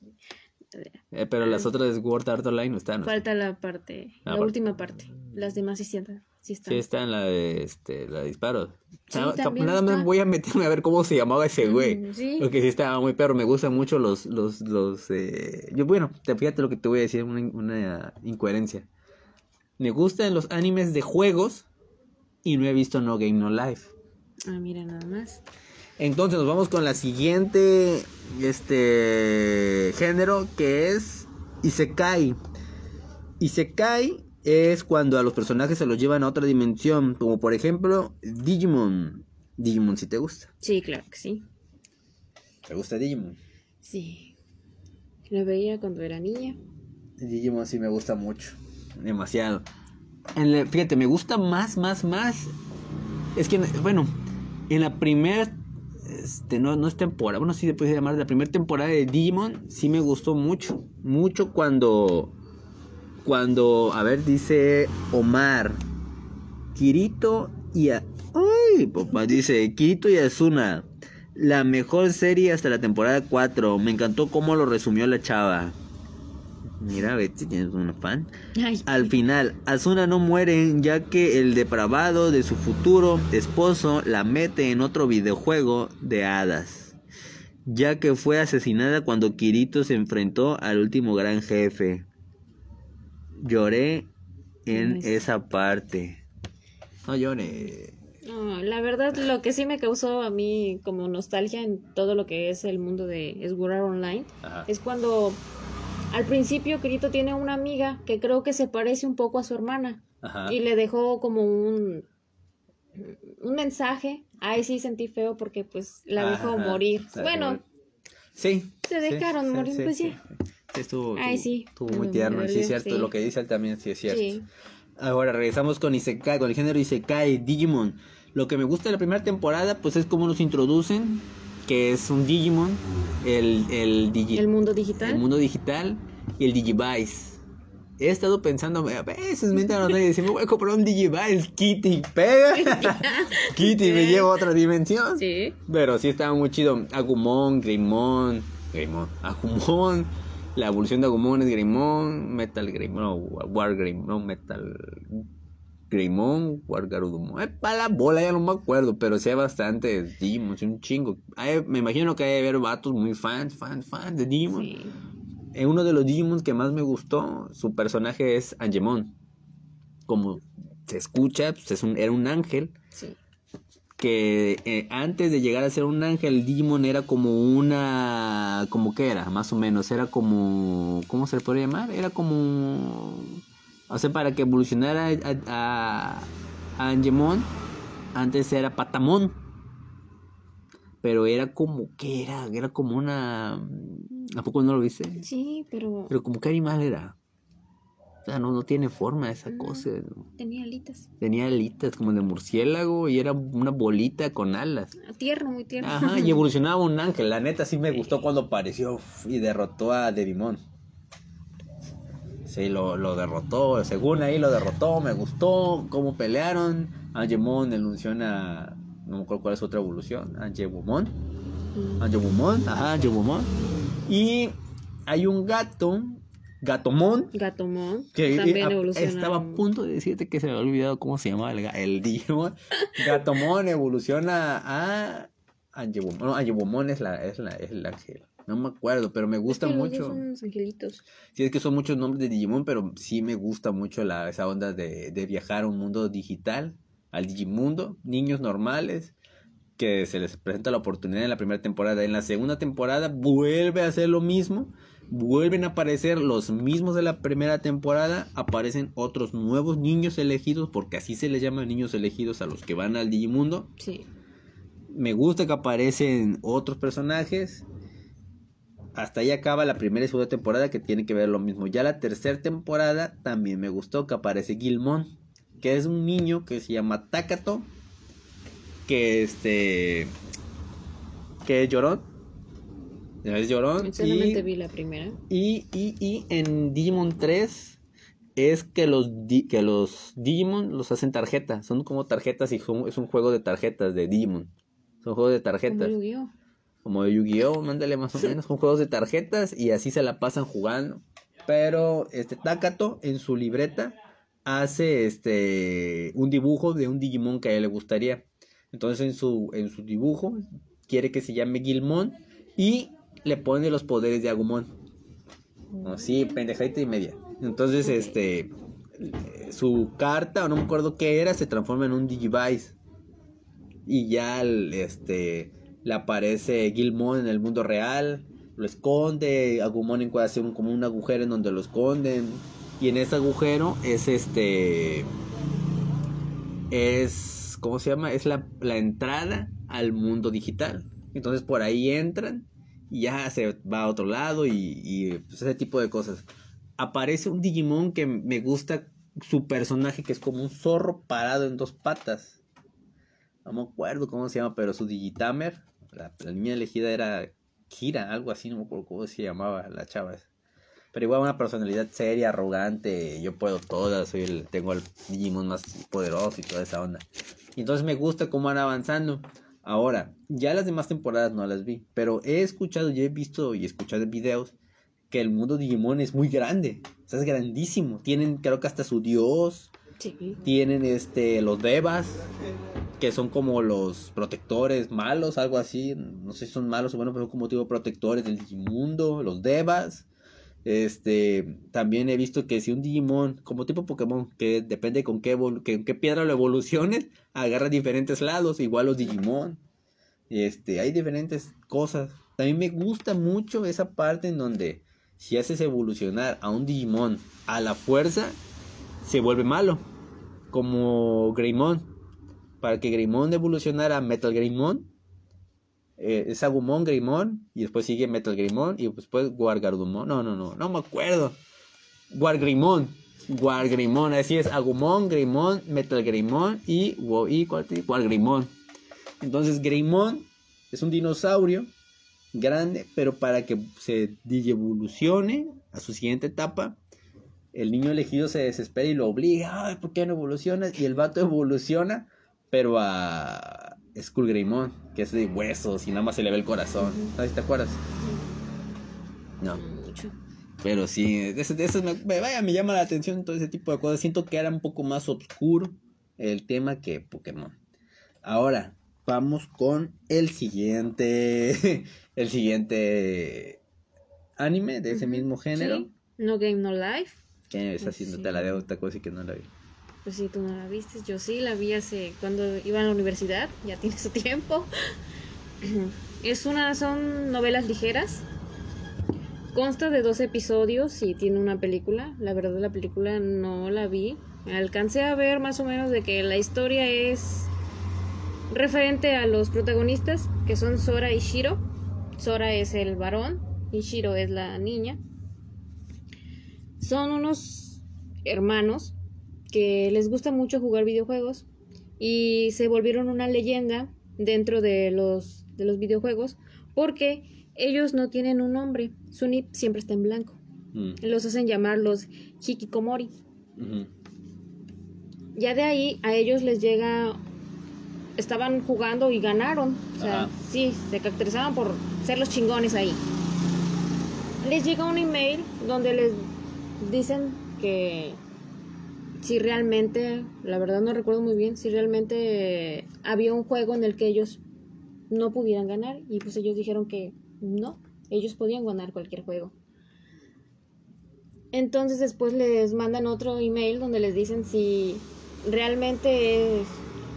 Eh, pero las otras de World Art Online no están. ¿no? Falta la parte, Ah, la última parte. Las demás sí están. Sí está en la de, este, la de disparos. Sí, nada más voy a meterme a ver cómo se llamaba ese güey. Mm, sí. Porque sí estaba muy perro, me gustan mucho los, los, los, eh, yo, bueno, te fíjate lo que te voy a decir, una, una incoherencia. Me gustan los animes de juegos y no he visto No Game No Life. Ah, mira, nada más. Entonces nos vamos con la siguiente, este, género que es Isekai. Isekai es cuando a los personajes se los llevan a otra dimensión, como por ejemplo Digimon. Digimon si te gusta. Sí, claro que sí. ¿Te gusta Digimon? Sí. La veía cuando era niña. Digimon sí me gusta mucho. Demasiado. En la- fíjate, me gusta más, más, más. Es que, bueno, en la primera. Este, no, no es temporada. Bueno, sí se puede llamar. La primera temporada de Digimon sí me gustó mucho. Mucho cuando. Cuando. A ver, dice Omar. Kirito y. A- Ay, papá, dice Kirito y Asuna. La mejor serie hasta la temporada 4. Me encantó cómo lo resumió la chava. Mira, Betsy, tienes una fan. Ay, Al final, Asuna no muere ya que el depravado de su futuro esposo la mete en otro videojuego de hadas. Ya que fue asesinada cuando Kirito se enfrentó al último gran jefe. Lloré en esa parte. No lloré. no, la verdad, lo que sí me causó a mí como nostalgia en todo lo que es el mundo de Sword Online Ajá. es cuando al principio Kirito tiene una amiga que creo que se parece un poco a su hermana Ajá. y le dejó como un un mensaje. Ay, sí sentí feo porque pues la dejó morir. Bueno. Sí. se dejaron sí, morir, sí, pues sí. Estuvo, Ay, estuvo- sí. estuvo muy tierno. sí, es cierto. sí. Lo que dice él también, sí es cierto. Sí. Ahora regresamos con Isekai, con el género Isekai, Digimon. Lo que me gusta de la primera temporada, pues es cómo nos introducen, que es un Digimon, el, el, digi- El mundo digital. el mundo digital y el Digivice. He estado pensando, a veces me entran y decir, me voy a comprar un Digivice, Kitty, pega. Kitty me lleva a otra dimensión. Sí. Pero sí estaba muy chido. Agumon, Greymon. Greymon. Agumon. La evolución de Agumon es Greymon. Metal Greymon. No, War Greymon. No, Metal Greymon. War Garudumon. Eh, para la bola, ya no me acuerdo. Pero sí hay bastantes Digimon. un chingo. Hay- me imagino que hay de haber vatos muy fans, fans, fans de Digimon. Sí. Eh, uno de los Digimon que más me gustó, su personaje es Angemon. Como se escucha, pues es un, era un ángel Sí. Que eh, antes de llegar a ser un ángel, Digimon era como una... como que era, más o menos, era como... ¿Cómo se le podría llamar? Era como... O sea, para que evolucionara a, a, a Angemon, antes era Patamon. Pero era como que era, era como una... ¿A poco no lo viste? Sí, pero Pero como que animal era. O sea, no, no tiene forma esa No. cosa. tenía alitas. Tenía alitas como de murciélago y era una bolita con alas. Tierno, muy tierno. Ajá, y evolucionaba un ángel. La neta sí me gustó cuando apareció y derrotó a Devimon. Sí, lo, lo derrotó. Según ahí lo derrotó. Me gustó cómo pelearon. Angemon evoluciona. No me acuerdo cuál es otra evolución. Angemon. Mm. Angemon. Ajá, Angemon. Y hay un gato. Gatomon. Gatomon. Que también a- evoluciona. estaba a punto de decirte que se me había olvidado cómo se llamaba el, Digimon. Gatomon evoluciona a Angebumon. No, Angebumon es, la, es, la, es el ángel. No me acuerdo, pero me gusta Es que los dos mucho. son angelitos. Sí, es que son muchos nombres de Digimon, pero sí me gusta mucho la, esa onda de, de viajar a un mundo digital, al Digimundo, niños normales, que se les presenta la oportunidad en la primera temporada. En la segunda temporada vuelve a hacer lo mismo, vuelven a aparecer los mismos de la primera temporada, aparecen otros nuevos niños elegidos, porque así se les llama niños elegidos a los que van al Digimundo. Sí. Me gusta que aparecen otros personajes. Hasta ahí acaba la primera y segunda temporada que tiene que ver lo mismo. Ya la tercera temporada también me gustó que aparece Gilmon, que es un niño que se llama Takato, que este que es llorón. Es llorón Solamente y, vi la primera. y, y, y en Digimon 3 es que los, que los Digimon los hacen tarjetas. Son como tarjetas y son- es un juego de tarjetas de Digimon. Son juegos de Como tarjetas. Yu-Gi-Oh. Como de Yu-Gi-Oh, mándale más o menos. Son juegos de tarjetas y así se la pasan jugando. Pero este Takato en su libreta hace este un dibujo de un Digimon que a él le gustaría. Entonces en su, en su dibujo quiere que se llame Gilmon y le pone los poderes de Agumon. Así, pendejadita y media. Entonces, este, su carta, o no me acuerdo qué era, se transforma en un Digivice. Y ya, el, este, le aparece Gilmon en el mundo real, lo esconde, Agumon encuentra un, como un agujero en donde lo esconden. Y en ese agujero es este, es, ¿cómo se llama? Es la, la entrada al mundo digital. Entonces por ahí entran y ya se va a otro lado y, y pues, ese tipo de cosas. Aparece un Digimon que me gusta su personaje que es como un zorro parado en dos patas. No me acuerdo cómo se llama, pero su Digitamer, la, la niña elegida era Kira, algo así, no me acuerdo cómo se llamaba la chava. Pero igual una personalidad seria, arrogante, yo puedo todas, soy el, tengo el Digimon más poderoso y toda esa onda. Y entonces me gusta cómo van avanzando. Ahora, ya las demás temporadas no las vi, pero he escuchado, yo he visto y escuchado videos que el mundo Digimon es muy grande, o sea, es grandísimo. Tienen, creo que hasta su dios, Sí. tienen este los devas, que son como los protectores malos, algo así. No sé si son malos o buenos, pero son como tipo protectores del Digimundo, los devas. Este, también he visto que si un Digimon, como tipo Pokémon, que depende con qué, que- qué piedra lo evoluciones, agarra diferentes lados, igual los Digimon. Este, hay diferentes cosas. También me gusta mucho esa parte en donde si haces evolucionar a un Digimon a la fuerza, se vuelve malo. Como Greymon. Para que Greymon evolucionara a Metal Greymon, eh, es Agumon Greymon, y después sigue Metal Greymon, y después Wargardumon. No, no, no, no me acuerdo. Wargreymon. Wargreymon, así es. Agumon, Greymon, Metal Greymon y, y ¿cuál te- Wargreymon. Entonces Greymon es un dinosaurio grande, pero para que se evolucione a su siguiente etapa, el niño elegido se desespera y lo obliga, ay, ¿por qué no evolucionas? Y el vato evoluciona, pero a Skull Greymon, que es de huesos y nada más se le ve el corazón. ¿Sabes si te acuerdas? No. Mucho. Pero sí, de eso, de eso me, me- vaya, me llama la atención todo ese tipo de cosas. Siento que era un poco más oscuro el tema que Pokémon. Ahora, vamos con el siguiente. El siguiente anime de ese mismo género. sí. No Game No Life. Que está haciendo Sí. te la debo, esta cosa y que no la vi. Pues sí, tú no la viste. Yo sí la vi hace cuando iba a la universidad. Ya tiene su tiempo. Es una, son novelas ligeras. Consta de dos episodios y tiene una película. La verdad la película no la vi. Alcancé a ver más o menos de que la historia es referente a los protagonistas, que son Sora y Shiro. Sora es el varón y Shiro es la niña. Son unos hermanos que les gusta mucho jugar videojuegos y se volvieron una leyenda dentro de los, de los videojuegos porque ellos no tienen un nombre. Su nick siempre está en blanco. Mm, Los hacen llamar los Hikikomori. Ya de ahí a ellos les llega. Estaban jugando y ganaron. O sea, Ajá. sí, se caracterizaban por ser los chingones ahí. Les llega un email donde les dicen que si realmente, la verdad no recuerdo muy bien, si realmente había un juego en el que ellos no pudieran ganar. Y pues ellos dijeron que no, ellos podían ganar cualquier juego. Entonces después les mandan otro email donde les dicen si realmente es-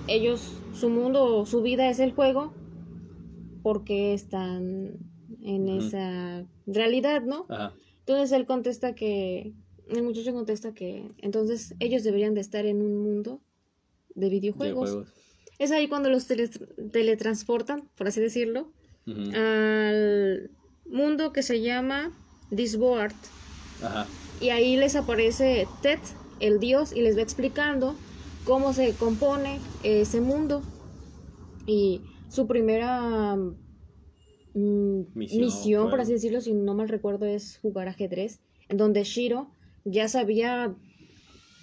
ellos, su mundo, su vida es el juego, porque están en esa realidad, ¿no? Ajá. Entonces él contesta que, el muchacho contesta que entonces ellos deberían de estar en un mundo de videojuegos. Es ahí cuando los tele- teletransportan, por así decirlo, al mundo que se llama Disboard. Ajá. Y ahí les aparece Ted, el dios, y les va explicando cómo se compone ese mundo. Y su primera mm, Misión, misión, por así decirlo, si no mal recuerdo, es jugar ajedrez, en donde Shiro ya sabía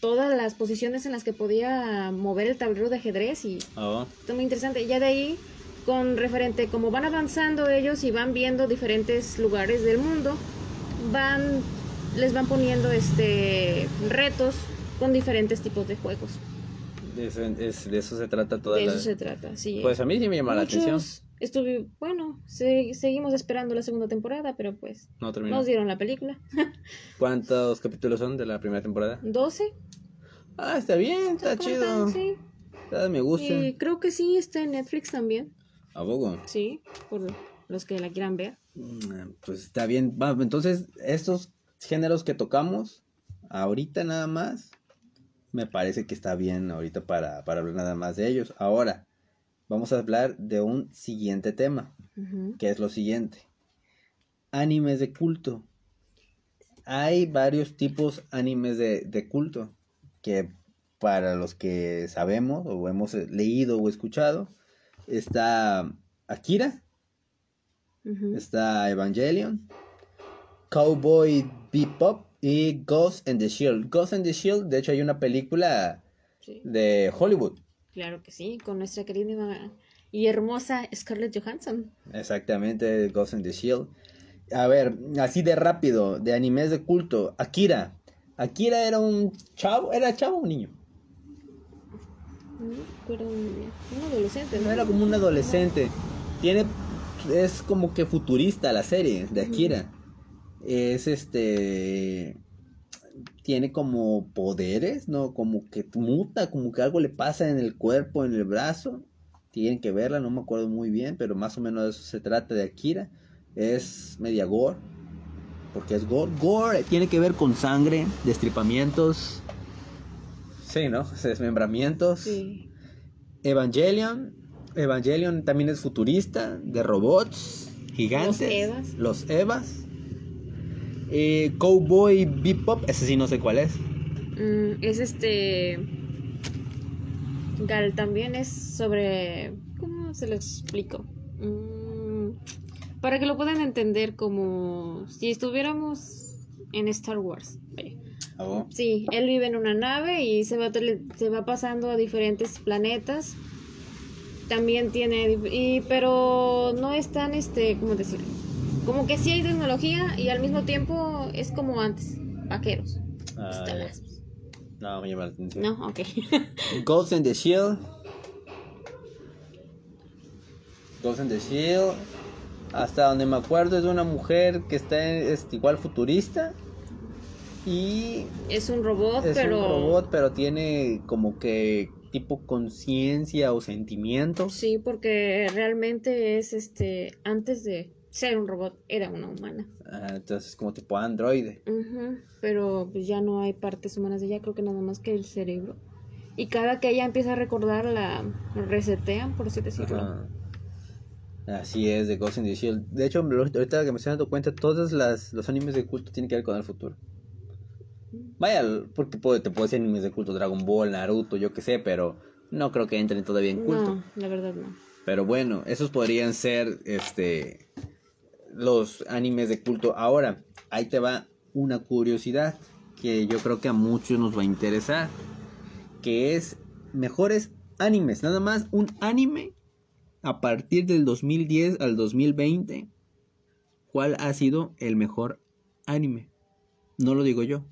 todas las posiciones en las que podía mover el tablero de ajedrez y Está muy interesante. Ya de ahí, con referente, como van avanzando ellos y van viendo diferentes lugares del mundo, van, les van poniendo este retos con diferentes tipos de juegos. de, eso, es- de eso se trata toda de la... eso se trata, sí. Pues a mí sí me llama la atención. Estuve, bueno, se- seguimos esperando la segunda temporada, pero pues No terminó. nos dieron la película. ¿Cuántos capítulos son de la primera temporada? 12. Ah, está bien, está chido. Sí. Ah, me gusta. Y creo que sí está en Netflix también. ¿A poco? Sí, por los que la quieran ver. Mm, Pues está bien. Entonces, estos géneros que tocamos, ahorita nada más, me parece que está bien ahorita para, para hablar nada más de ellos. Ahora, vamos a hablar de un siguiente tema, que es lo siguiente. animes de culto. Hay varios tipos animes de, de culto que para los que sabemos o hemos leído o escuchado está Akira, está Evangelion, Cowboy Bebop y Ghost and the Shield. Ghost and the Shield, de hecho hay una película Sí, de Hollywood. Claro que sí, con nuestra querida y hermosa Scarlett Johansson. Exactamente, Ghost in the Shield. A ver, así de rápido, de animes de culto. Akira. Akira era un chavo, era chavo o un niño. Mm, Pero un, un adolescente, No ¿no? era como un adolescente. Tiene, es como que futurista la serie de Akira. Es este, tiene como poderes, ¿no? Como que muta, como que algo le pasa en el cuerpo, en el brazo. Tienen que verla, no me acuerdo muy bien, pero más o menos de eso se trata de Akira. Es media gore, porque es gore. Gore tiene que ver con sangre, destripamientos. Sí, ¿no? Desmembramientos. Sí. Evangelion. Evangelion también es futurista, de robots gigantes. Los Evas. Los Evas. Eh, Cowboy Bebop, ese sí no sé cuál es. Mm, es este. Gal también es sobre. ¿Cómo se lo explico? Mm, para que lo puedan entender como si estuviéramos en Star Wars. Vaya. Sí, él vive en una nave y se va, tele- se va pasando a diferentes planetas. También tiene, y, pero no es tan, este, ¿cómo decirlo? Como que sí hay tecnología y al mismo tiempo es como antes, vaqueros. Ah, no, me llama la atención. No, ok. Ghost in the Shield. Ghost in the Shield. Hasta donde me acuerdo es de una mujer que está en- es igual futurista. Y es un robot, es pero... un robot, pero tiene como que tipo conciencia o sentimientos. Sí, porque realmente es, este, antes de ser un robot, era una humana. Ah, entonces como tipo androide. Ujú, Pero pues ya no hay partes humanas de ella, creo que nada más que el cerebro. Y cada que ella empieza a recordar, la resetean, por así decirlo. Ajá. Así es, de Ghost in the Shield. De hecho, ahorita que me estoy dando cuenta, todos las, los animes de culto tienen que ver con el futuro. Vaya, porque te puedo decir animes de culto, Dragon Ball, Naruto, yo qué sé, pero no creo que entren todavía en culto. No, la verdad no. Pero bueno, esos podrían ser este los animes de culto. Ahora, ahí te va una curiosidad que yo creo que a muchos nos va a interesar, que es mejores animes, nada más un anime a partir del 2010 al 2020. ¿Cuál ha sido el mejor anime? No lo digo yo,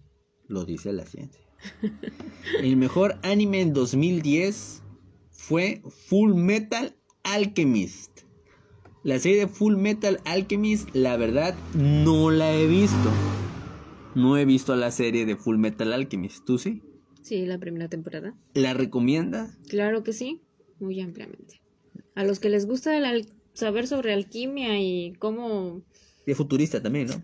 lo dice la ciencia. El mejor anime en 2010 fue Full Metal Alchemist. La serie de Full Metal Alchemist, la verdad, no la he visto. No he visto la serie de Full Metal Alchemist. ¿Tú sí? Sí, la primera temporada. ¿La recomiendas? Claro que sí, muy ampliamente. A los que les gusta el al- saber sobre alquimia y cómo... Es futurista también, ¿no?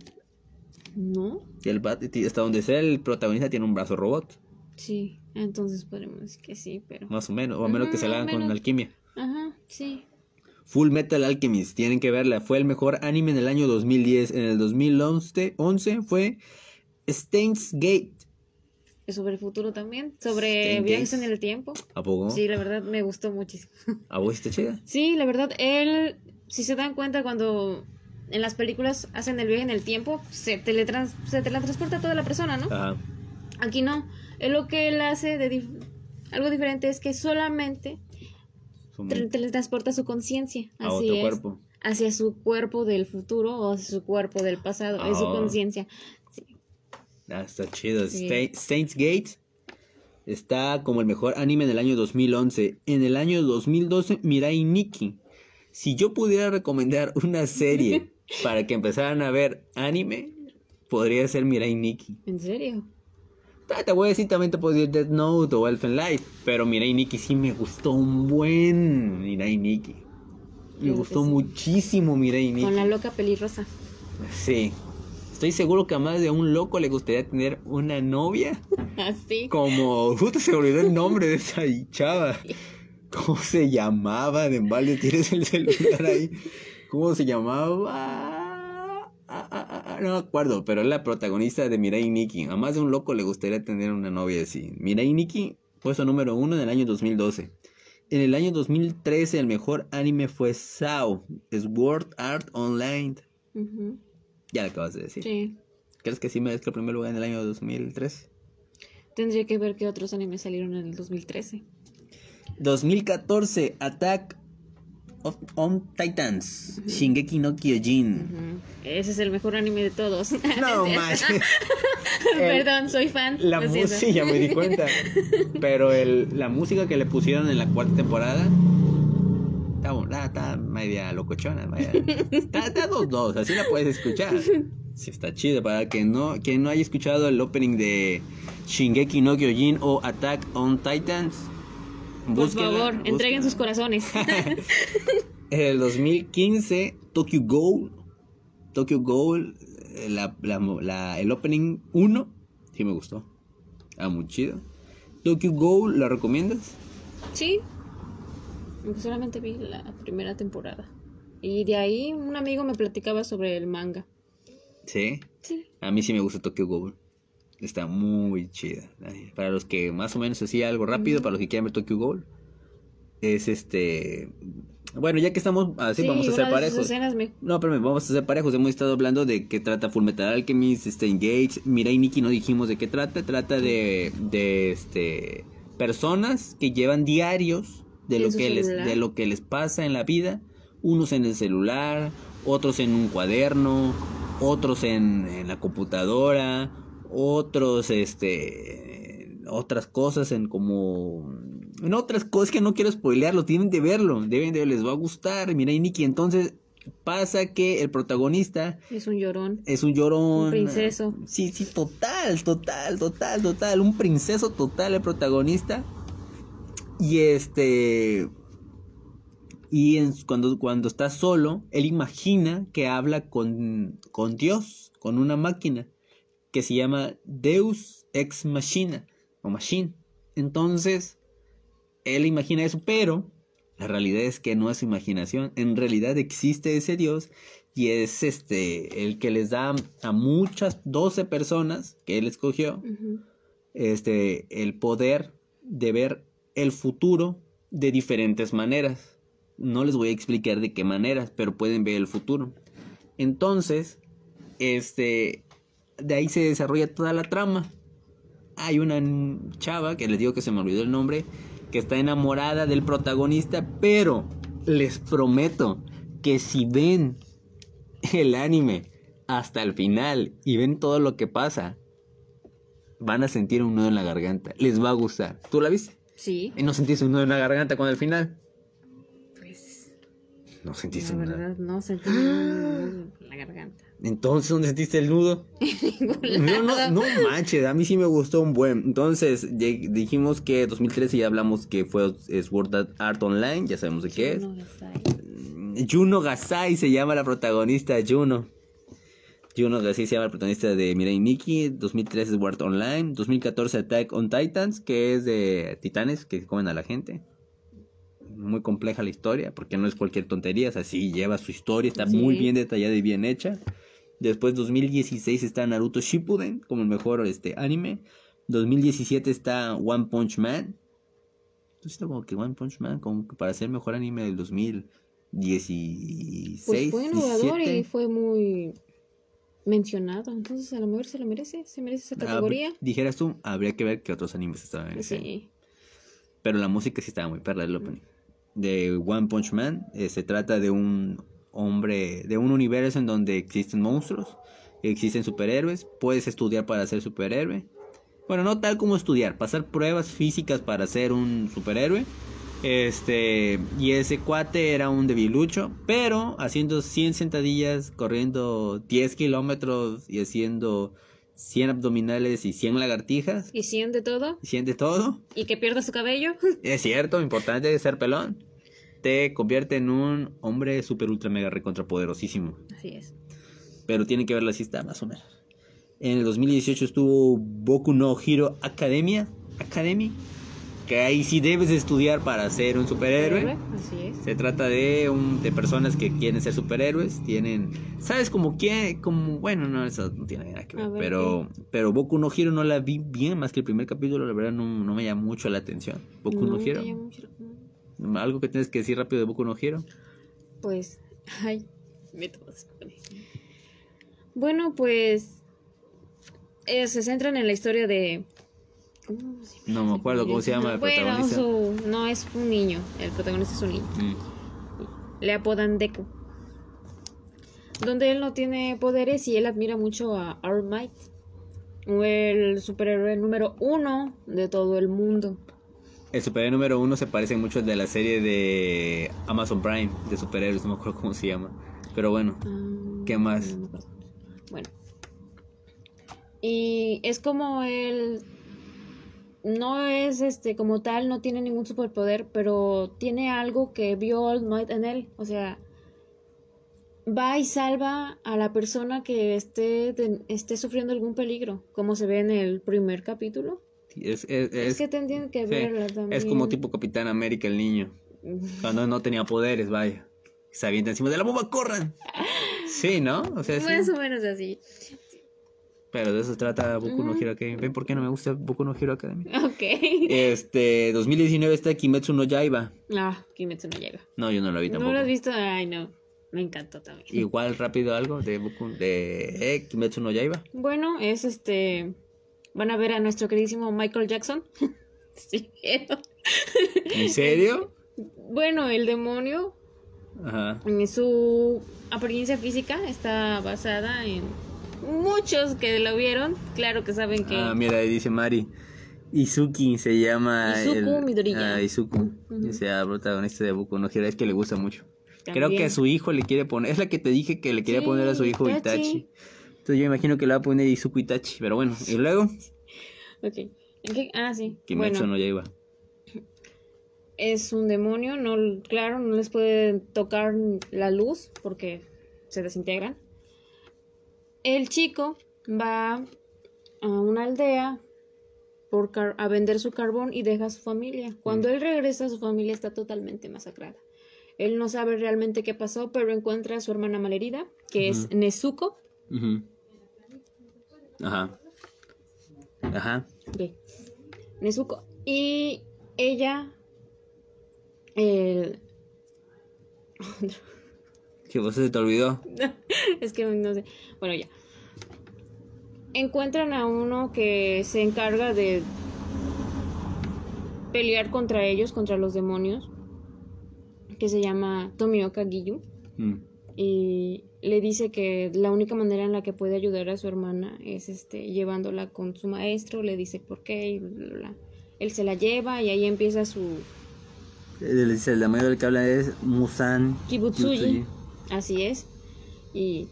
¿No? Y el hasta donde sea el protagonista tiene un brazo robot, Sí, entonces podemos decir que sí, pero... más o menos, o a menos que se la hagan con alquimia. Ajá, sí. Full Metal Alchemist, tienen que verla. Fue el mejor anime en el año 2010. En el 2011 11 fue Steins Gate. Es sobre el futuro también, sobre viajes Gate. en el tiempo. ¿A poco? Sí, la verdad me gustó muchísimo. ¿A vos está chida? Sí, la verdad, él, si se dan cuenta cuando en las películas hacen el viaje en el tiempo, se, teletrans se teletransporta toda la persona, ¿no? Ajá. Aquí no. Es lo que él hace de dif- algo diferente es que solamente Teletransporta su conciencia. A Así otro es. cuerpo. Hacia su cuerpo del futuro o hacia su cuerpo del pasado. Es su Ah. conciencia. Sí. Ah, está chido. Sí. Steins Gate está como el mejor anime del año 2011. En el año 2012, Mirai Nikki. Si yo pudiera recomendar una serie para que empezaran a ver anime, podría ser Mirai Nikki. ¿En serio? Ah, Te voy a decir, también te puedo decir Death Note o Elfen Light. Pero Mirai Nikki sí me gustó un buen Mirai Nikki. Me gustó sí. muchísimo Mirai Nikki. Con la loca pelirrosa. Sí. Estoy seguro que a más de un loco le gustaría tener una novia. Así. Como. Puta, se olvidó el nombre de esa chava. ¿Cómo se llamaba? De embalde tienes el celular ahí. ¿Cómo se llamaba? Ah, ah, ah, no me acuerdo, pero es la protagonista de Mirai Nikki. A más de un loco le gustaría tener una novia así. Mirai Nikki, puesto número uno en el año 2012. En el año 2013 el mejor anime fue SAO, Sword Art Online. Ya lo acabas de decir. Sí. ¿Crees que sí merezca el primer lugar en el año 2013? Tendría que ver qué otros animes salieron en el 2013. 2014, Attack of- on Titans, Shingeki no Kyojin. Ese es el mejor anime de todos. No manches. Perdón, soy fan. La música, ya me di cuenta. Pero el, la música que le pusieron en la cuarta temporada está, está, media locochona. está, está dos dos, así la puedes escuchar. Sí, está chido. Para que no, quien no haya escuchado el opening de Shingeki no Kyojin o Attack on Titans, Por favor, entreguen sus corazones. El 2015, Tokyo Ghoul. Tokyo Ghoul, eh, la, la- la- el opening 1, sí me gustó. Ah, muy chido. Tokyo Ghoul, ¿la recomiendas? sí. Solamente vi la primera temporada. Y de ahí un amigo me platicaba sobre el manga. Sí. Sí. A mí sí me gusta Tokyo Ghoul. Está muy chida. Para los que más o menos hacía algo rápido, para los que quieran ver Tokyo Ghoul, es este. Bueno, ya que estamos así, Sí, vamos a sus parejos. me- No, pero vamos a hacer parejos. Hemos estado hablando de qué trata Fullmetal Alchemist, este, Engage. Mirai Nikki no dijimos de qué trata. Trata de, de este, personas que llevan diarios de lo, que les, de lo que les pasa en la vida. Unos en el celular, otros en un cuaderno, otros en, en la computadora, otros, este, otras cosas en como... En otras cosas que no quiero spoilearlo, tienen de verlo, deben de, les va a gustar. Mirai Nikki, entonces pasa que el protagonista es un llorón. es un llorón. Un princeso. Sí, sí, total, total, total, total. Un princeso total el protagonista. Y este. Y en- cuando, cuando está solo, él imagina que habla con, con Dios, con una máquina, que se llama Deus Ex Machina, o Machine. Entonces, él imagina eso, pero la realidad es que no es su imaginación. En realidad existe ese Dios y es este el que les da a muchas 12 personas que él escogió este el poder de ver el futuro de diferentes maneras. No les voy a explicar de qué maneras, pero pueden ver el futuro. Entonces, este de ahí se desarrolla toda la trama. Hay una chava que les digo que se me olvidó el nombre, que está enamorada del protagonista, pero les prometo que si ven el anime hasta el final y ven todo lo que pasa, van a sentir un nudo en la garganta. Les va a gustar. ¿Tú la viste? Sí. ¿Y no sentiste un nudo en la garganta con el final? Pues. No sentiste La un nudo. verdad, no sentí ningún nudo en la garganta. Entonces, ¿dónde sentiste el nudo? No, no, no manches, a mí sí me gustó un buen. Entonces, dijimos que 2013 ya hablamos que fue Sword Art Online, ya sabemos de qué es. No, está ahí. Juno Gasai se llama la protagonista, Juno. Juno Gasai se llama la protagonista de Mirai Nikki. 2013 es Sword Online. 2014 Attack on Titans, que es de titanes que comen a la gente. Muy compleja la historia, porque no es cualquier tontería, es así, lleva su historia, está Sí. muy bien detallada y bien hecha. Después 2016 está Naruto Shippuden como el mejor este anime. 2017 está One Punch Man. Entonces como que One Punch Man como que para ser el mejor anime del 2016. Pues fue innovador 17. y fue muy mencionado. Entonces, a lo mejor se lo merece. Se merece esa Ah, categoría. dijeras tú, habría que ver qué otros animes estaban en ese. Sí. Pero la música sí estaba muy perra del opening. De One Punch Man, eh, se trata de un hombre, de un universo en donde existen monstruos, existen superhéroes, puedes estudiar para ser superhéroe. Bueno, no tal como estudiar, pasar pruebas físicas para ser un superhéroe. Este, y ese cuate era un debilucho, pero haciendo 100 sentadillas, corriendo 10 kilómetros y haciendo 100 abdominales y 100 lagartijas, Y siente todo. 100 de todo. Y que pierda su cabello. Es cierto, importante ser pelón. Te convierte en un hombre super ultra mega recontra poderosísimo. Así es. Pero tiene que verla así está, más o menos. En el 2018 estuvo Boku no Hero Academia. Academy. que ahí sí debes de estudiar para ser un superhéroe. Así es. Se trata de un de personas que quieren ser superhéroes, tienen, sabes como que como bueno, no eso no tiene nada que ver, ver, pero pero Boku no Hero no la vi bien más que el primer capítulo, la verdad no, no me llama mucho la atención. Boku no, mucho- no. Algo que tienes que decir rápido de Boku no Hero. Pues, ay, me tomas. Bueno, pues eh, se centran en la historia de ¿cómo se No me acuerdo cómo se llama el bueno, protagonista. su- no es un niño, el protagonista es un niño. Mm. Le apodan Deku. Donde él no tiene poderes y él admira mucho a All Might, el superhéroe número uno de todo el mundo. El superhéroe número uno se parece mucho al de la serie de Amazon Prime de superhéroes, no me acuerdo cómo se llama. Pero bueno, Ah, ¿Qué más? no. Bueno. Y es como él no es este como tal, no tiene ningún superpoder, pero tiene algo que vio All Might en él, o sea, va y salva a la persona que esté esté sufriendo algún peligro, como se ve en el primer capítulo. Es, es, Es, es- que tendrían que sí, verla también. es como tipo Capitán América el niño. Cuando no tenía poderes, vaya. Se avienta encima de la bomba, corran. Sí, ¿no? O sea, sí. Más o menos así. Pero de eso trata Boku no. Hero Academy. ¿Ven por qué no me gusta Boku no Hero Academy? Ok. Este, 2019 está Kimetsu no Yaiba. Ah, Kimetsu no llega. No, yo no lo vi tampoco. ¿No lo has visto? Ay, no. Me encantó también. Igual rápido algo de Boku de eh, Kimetsu no Yaiba. Bueno, es este. Van a ver a nuestro queridísimo Michael Jackson. sí. ¿En serio? Bueno, el demonio, Ajá. en su apariencia física, está basada en muchos que lo vieron. Claro que saben que. Ah, mira, ahí dice Mari. Izuki se llama. Izuku Midoriya. Ah, Izuku. Ujú. O sea, protagonista de Boku no Hero. Es que le gusta mucho. Creo que a su hijo le quiere poner. Es la que te dije que le quería Sí, poner a su hijo Itachi. Itachi. Entonces yo imagino que le va a poner Izuku Itachi. Pero bueno, y luego. Ok. Ah, sí. Kimetsu bueno, no Yaiba. es un demonio. No, claro, no les puede tocar la luz porque se desintegran. El chico va a una aldea por car- a vender su carbón y deja a su familia. Cuando él regresa, su familia está totalmente masacrada. Él no sabe realmente qué pasó, pero encuentra a su hermana malherida, que es Nezuko. Ujú. Ajá. Ajá. Ok. Nezuko. Y ella. El... ¿Qué vos se te olvidó? es que no sé. Bueno, ya. Encuentran a uno que se encarga de pelear contra ellos, contra los demonios, que se llama Tomioka Giyu. Mm. Y le dice que la única manera en la que puede ayudar a su hermana es este llevándola con su maestro, le dice por qué y bla, bla, bla. Él se la lleva y ahí empieza su El, el demonio del que habla es Musan Kibutsuji. Así es. Y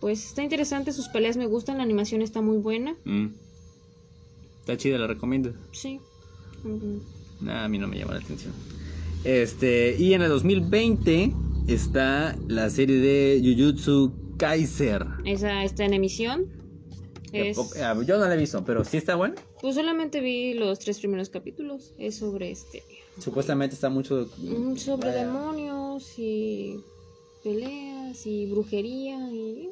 pues está interesante, sus peleas me gustan, la animación está muy buena. Mm. Está chida, la recomiendo. Sí. Mm, Nah, a mí no me llama la atención. Este, y en el 2020 está la serie de Jujutsu Kaiser. Esa está en emisión. Es, Ah, Yo no la he visto, pero sí está bueno. pues solamente vi los tres primeros capítulos. Es sobre este. Supuestamente está mucho. mm, Sobre Vaya. demonios y peleas y brujería y.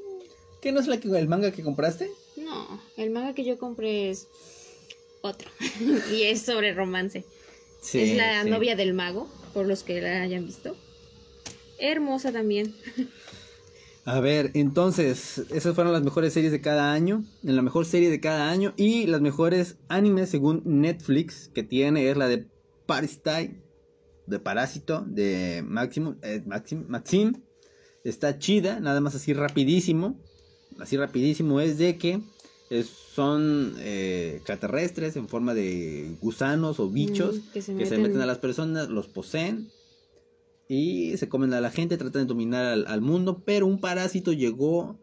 ¿Qué no es la que, el manga que compraste? No, el manga que yo compré es otro. y es sobre romance. Sí, es la sí. novia del mago, por los que la hayan visto. Hermosa también. A ver, entonces, esas fueron las mejores series de cada año. En la mejor serie de cada año. Y las mejores animes según Netflix que tiene es la de Parasite, de Parásito, de Maximo, eh, Maxim, Maxim. Está chida, nada más así rapidísimo. Así rapidísimo es de que es- son eh, extraterrestres en forma de gusanos o bichos Mm, que se que se meten- meten a las personas, los poseen y se comen a la gente, tratan de dominar al, al mundo, pero un parásito llegó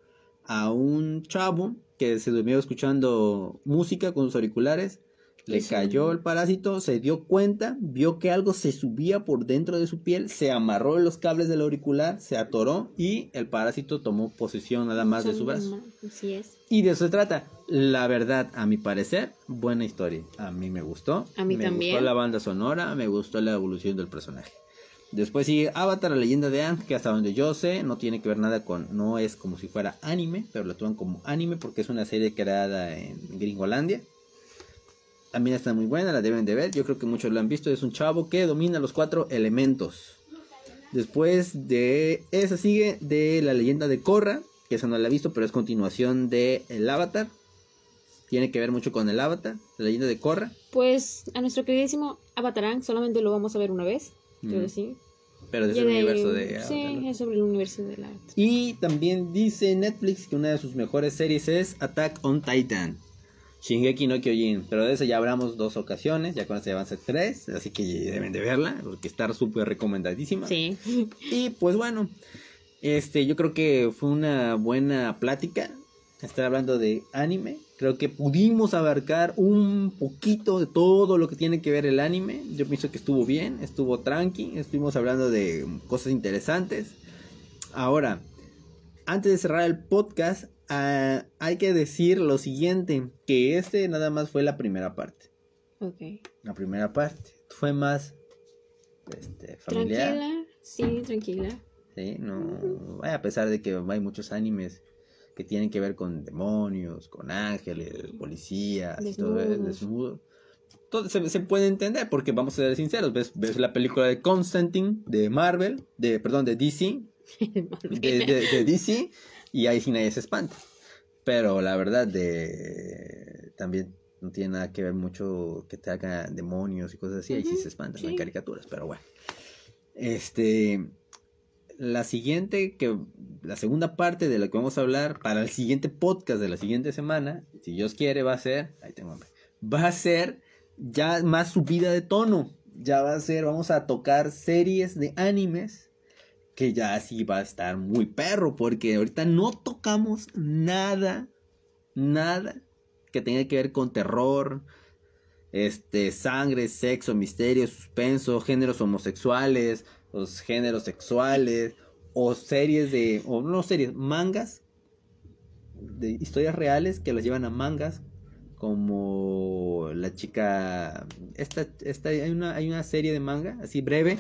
a un chavo que se durmió escuchando música con sus auriculares, Le Sí. cayó el parásito, se dio cuenta, vio que algo se subía por dentro de su piel, se amarró en los cables del auricular, se atoró y el parásito tomó posesión nada más de su brazo. Así es. Y de eso se trata. La verdad, a mi parecer, buena historia. A mí me gustó. A mí me también. gustó la banda sonora, me gustó la evolución del personaje. Después sigue Avatar, la leyenda de Aang, que hasta donde yo sé no tiene que ver nada con, no es como si fuera anime, pero lo toman como anime porque es una serie creada en Gringolandia. También está muy buena, la deben de ver. Yo creo que muchos la han visto. Es un chavo que domina los cuatro elementos. Después de esa sigue de la leyenda de Korra, que esa no la he visto, pero es continuación de El Avatar. Tiene que ver mucho con el Avatar, la leyenda de Korra. Pues a nuestro queridísimo Avatarán solamente lo vamos a ver una vez. Creo Mm. que sí. Pero es el universo de Sí, es sobre el universo de Avatar. Y también dice Netflix que una de sus mejores series es Attack on Titan. Shingeki no Kyojin. Pero de eso ya hablamos dos ocasiones. Ya con eso ya van a ser tres. Así que deben de verla. Porque está súper recomendadísima. Sí. Y pues bueno. Este, yo creo que fue una buena plática. Estar hablando de anime. Creo que pudimos abarcar un poquito de todo lo que tiene que ver el anime. Yo pienso que estuvo bien, estuvo tranqui. Estuvimos hablando de cosas interesantes. Ahora, antes de cerrar el podcast, ah, hay que decir lo siguiente, que este nada más fue la primera parte. Ok. La primera parte fue más este, familiar. Tranquila. Sí, tranquila. Sí, no, a pesar de que hay muchos animes que tienen que ver con demonios, con ángeles, policías, todo eso, Desnudos. desnudo. Todo se, se puede entender porque vamos a ser sinceros, ves, ves la película de Constantine de Marvel, de perdón, de DC, de, de- de DC y ahí sí nadie se espanta. Pero la verdad de también no tiene nada que ver mucho que te hagan demonios y cosas así, ahí sí se espantan, sí. hay caricaturas, pero bueno. Este la siguiente que la segunda parte de la que vamos a hablar para el siguiente podcast de la siguiente semana, si Dios quiere va a ser, ahí tengo hambre. Va a ser ya más subida de tono. Ya va a ser, vamos a tocar series de animes que ya sí va a estar muy perro, porque ahorita no tocamos nada, nada que tenga que ver con terror, este, sangre, sexo, misterio, suspenso, géneros homosexuales, los géneros sexuales, o series de, o no series, mangas, de historias reales que las llevan a mangas, como la chica, esta, esta, hay una, hay una serie de manga, así breve,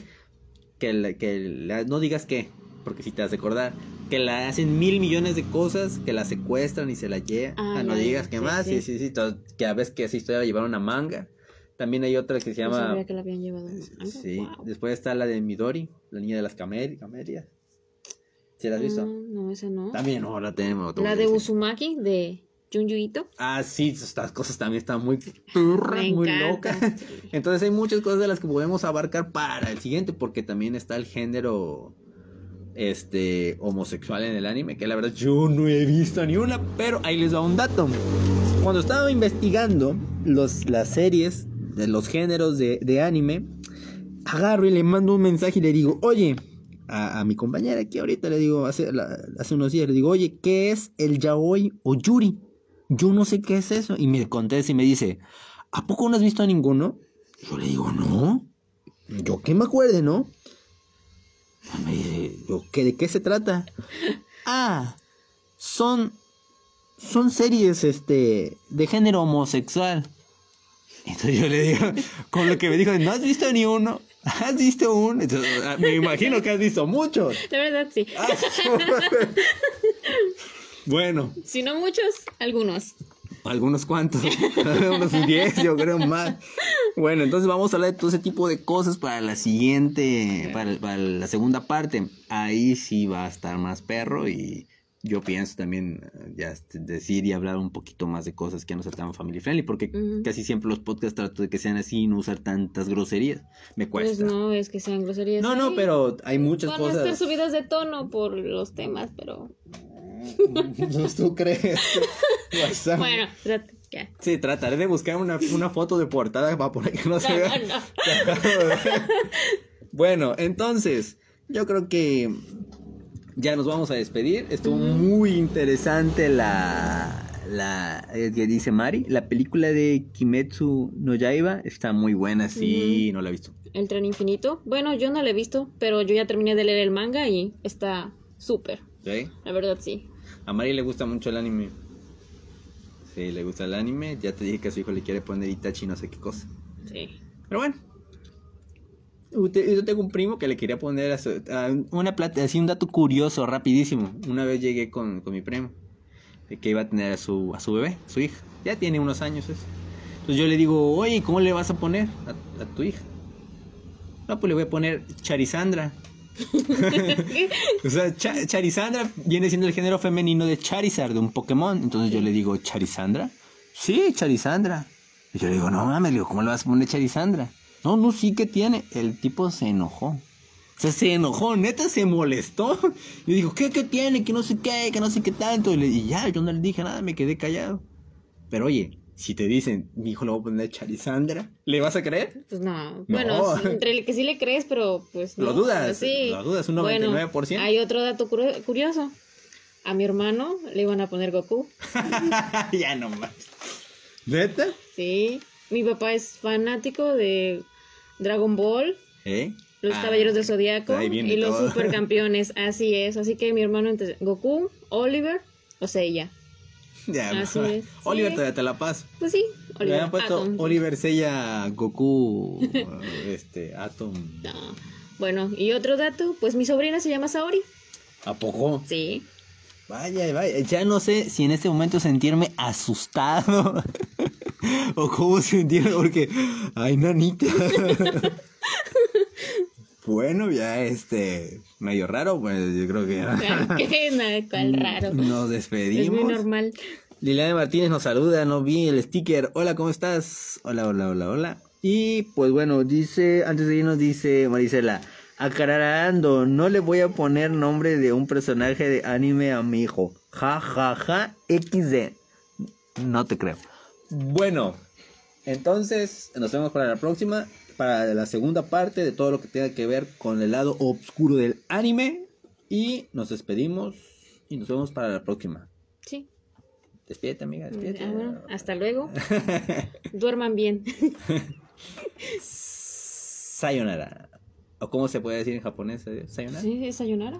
que, la- que la- no digas qué, porque si te has de acordar, que la hacen mil millones de cosas, que la secuestran y se la llevan, Ah, Ah, no digas qué sí, más, sí, sí. sí, sí, to- que a veces que esa historia la llevaron a manga, también hay otra que se No llama... sabía que la habían llevado. a manga. Sí, Wow. después está la de Midori, la niña de las camel- camelias. ¿Sí la has visto? No, no, esa no. También no, la tenemos. La de Uzumaki de Junju Ito. Ah, sí, estas cosas también están muy turras, muy locas. Entonces hay muchas cosas de las que podemos abarcar para el siguiente, porque también está el género este homosexual en el anime, que la verdad yo no he visto ni una, pero ahí les va un dato. Cuando estaba investigando los, las series de los géneros de, de anime, agarro y le mando un mensaje y le digo, oye, a, a mi compañera aquí ahorita le digo, hace, la- hace unos días le digo, oye, ¿qué es el yaoi o yuri? Yo no sé qué es eso. Y me contesta y me dice, ¿a poco no has visto a ninguno? Yo le digo, no. Yo que me acuerde, ¿no? Me dice, yo, ¿qué, ¿de qué se trata? Ah, son, son series, este, de género homosexual. Entonces yo le digo, con lo que me dijo, ¿no has visto ni uno? ¿Has visto uno? Entonces, me imagino que has visto muchos. La verdad, sí. Ah, bueno, Si no muchos, algunos. algunos cuantos, unos 10, yo creo más. Bueno, entonces vamos a hablar de todo ese tipo de cosas para la siguiente, para, para la segunda parte. Ahí sí va a estar más perro y yo pienso también eh, ya este, decir y hablar un poquito más de cosas que no sean tan family friendly, porque casi siempre los podcasts trato de que sean así y no usar tantas groserías. Me Pues cuesta. no es que sean groserías. no, no, pero hay muchas Van a estar cosas. subidas de tono por los temas, pero. ¿Tú crees? WhatsApp. Bueno, trata- ya. Sí, trataré de buscar una, una foto de portada para poner que no se vea. no, no. bueno, entonces, yo creo que ya nos vamos a despedir. Estuvo muy interesante la, la eh, que dice Mari, la película de Kimetsu no Yaiba está muy buena, sí, no la he visto. El tren infinito. Bueno, yo no lo he visto, pero yo ya terminé de leer el manga y está súper. ¿Sí? La verdad, sí. A Mari le gusta mucho el anime. Sí, le gusta el anime. Ya te dije que a su hijo le quiere poner Itachi no sé qué cosa. Sí. Pero bueno. Yo tengo un primo que le quería poner una plata, así un dato curioso, rapidísimo. Una vez llegué con, con mi primo, de que iba a tener a su, a su bebé, su hija. Ya tiene unos años eso. Entonces yo le digo, oye, ¿cómo le vas a poner a, tu hija? No, pues le voy a poner Charizandra. o sea, Cha- Charizandra viene siendo el género femenino de Charizard, de un Pokémon. Entonces yo le digo, ¿Charizandra? Sí, Charizandra. Y yo le digo, no mames, le digo, ¿cómo le vas a poner Charizandra? No, no, sí que tiene. El tipo se enojó. O sea, se enojó, neta se molestó. Y dijo, ¿qué, qué tiene? Que no sé qué, que no sé qué tanto. Y, le- y ya, yo no le dije nada, me quedé callado. Pero oye, si te dicen, mi hijo le voy a poner Charizandra, ¿le vas a creer? Pues no. No. Bueno, entre el que sí le crees, pero pues no. Lo dudas, Sí. lo dudas un Bueno, 99%. hay otro dato curioso. A mi hermano le iban a poner Goku. ya no más. ¿Neta? Sí. Mi papá es fanático de Dragon Ball, ¿Eh? los Ah, Caballeros del viene y los todo. supercampeones. Así es. Así que mi hermano entre Goku, Oliver o Seiya. Ya, Así es. Oliver Sí. todavía te la paso. Pues sí, Oliver. habían puesto Atom. Oliver Sella, Goku, este, Atom. No. Bueno, y otro dato, pues mi sobrina se llama Saori. ¿A poco? Sí. Vaya, vaya. Ya no sé si en este momento sentirme asustado o cómo sentirme porque, ay, nanita. bueno, ya este, medio raro, pues yo creo que ¿Qué? Cuál raro. nos Es despedimos. muy normal. Liliana Martínez nos saluda, no vi el sticker. Hola, ¿cómo estás? Hola, hola, hola, hola. Y pues bueno, dice, antes de irnos dice Marisela, aclarando, no le voy a poner nombre de un personaje de anime a mi hijo. Ja, ja, ja, XD. No te creo. Bueno, entonces nos vemos para la próxima, para la segunda parte de todo lo que tenga que ver con el lado oscuro del anime. Y nos despedimos y nos vemos para la próxima. Sí. Despídete, amiga, despídete. Ah, bueno, hasta luego. Duerman bien. Sayonara. ¿O cómo se puede decir en japonés? Sayonara. ¿Sí? ¿Sayonara?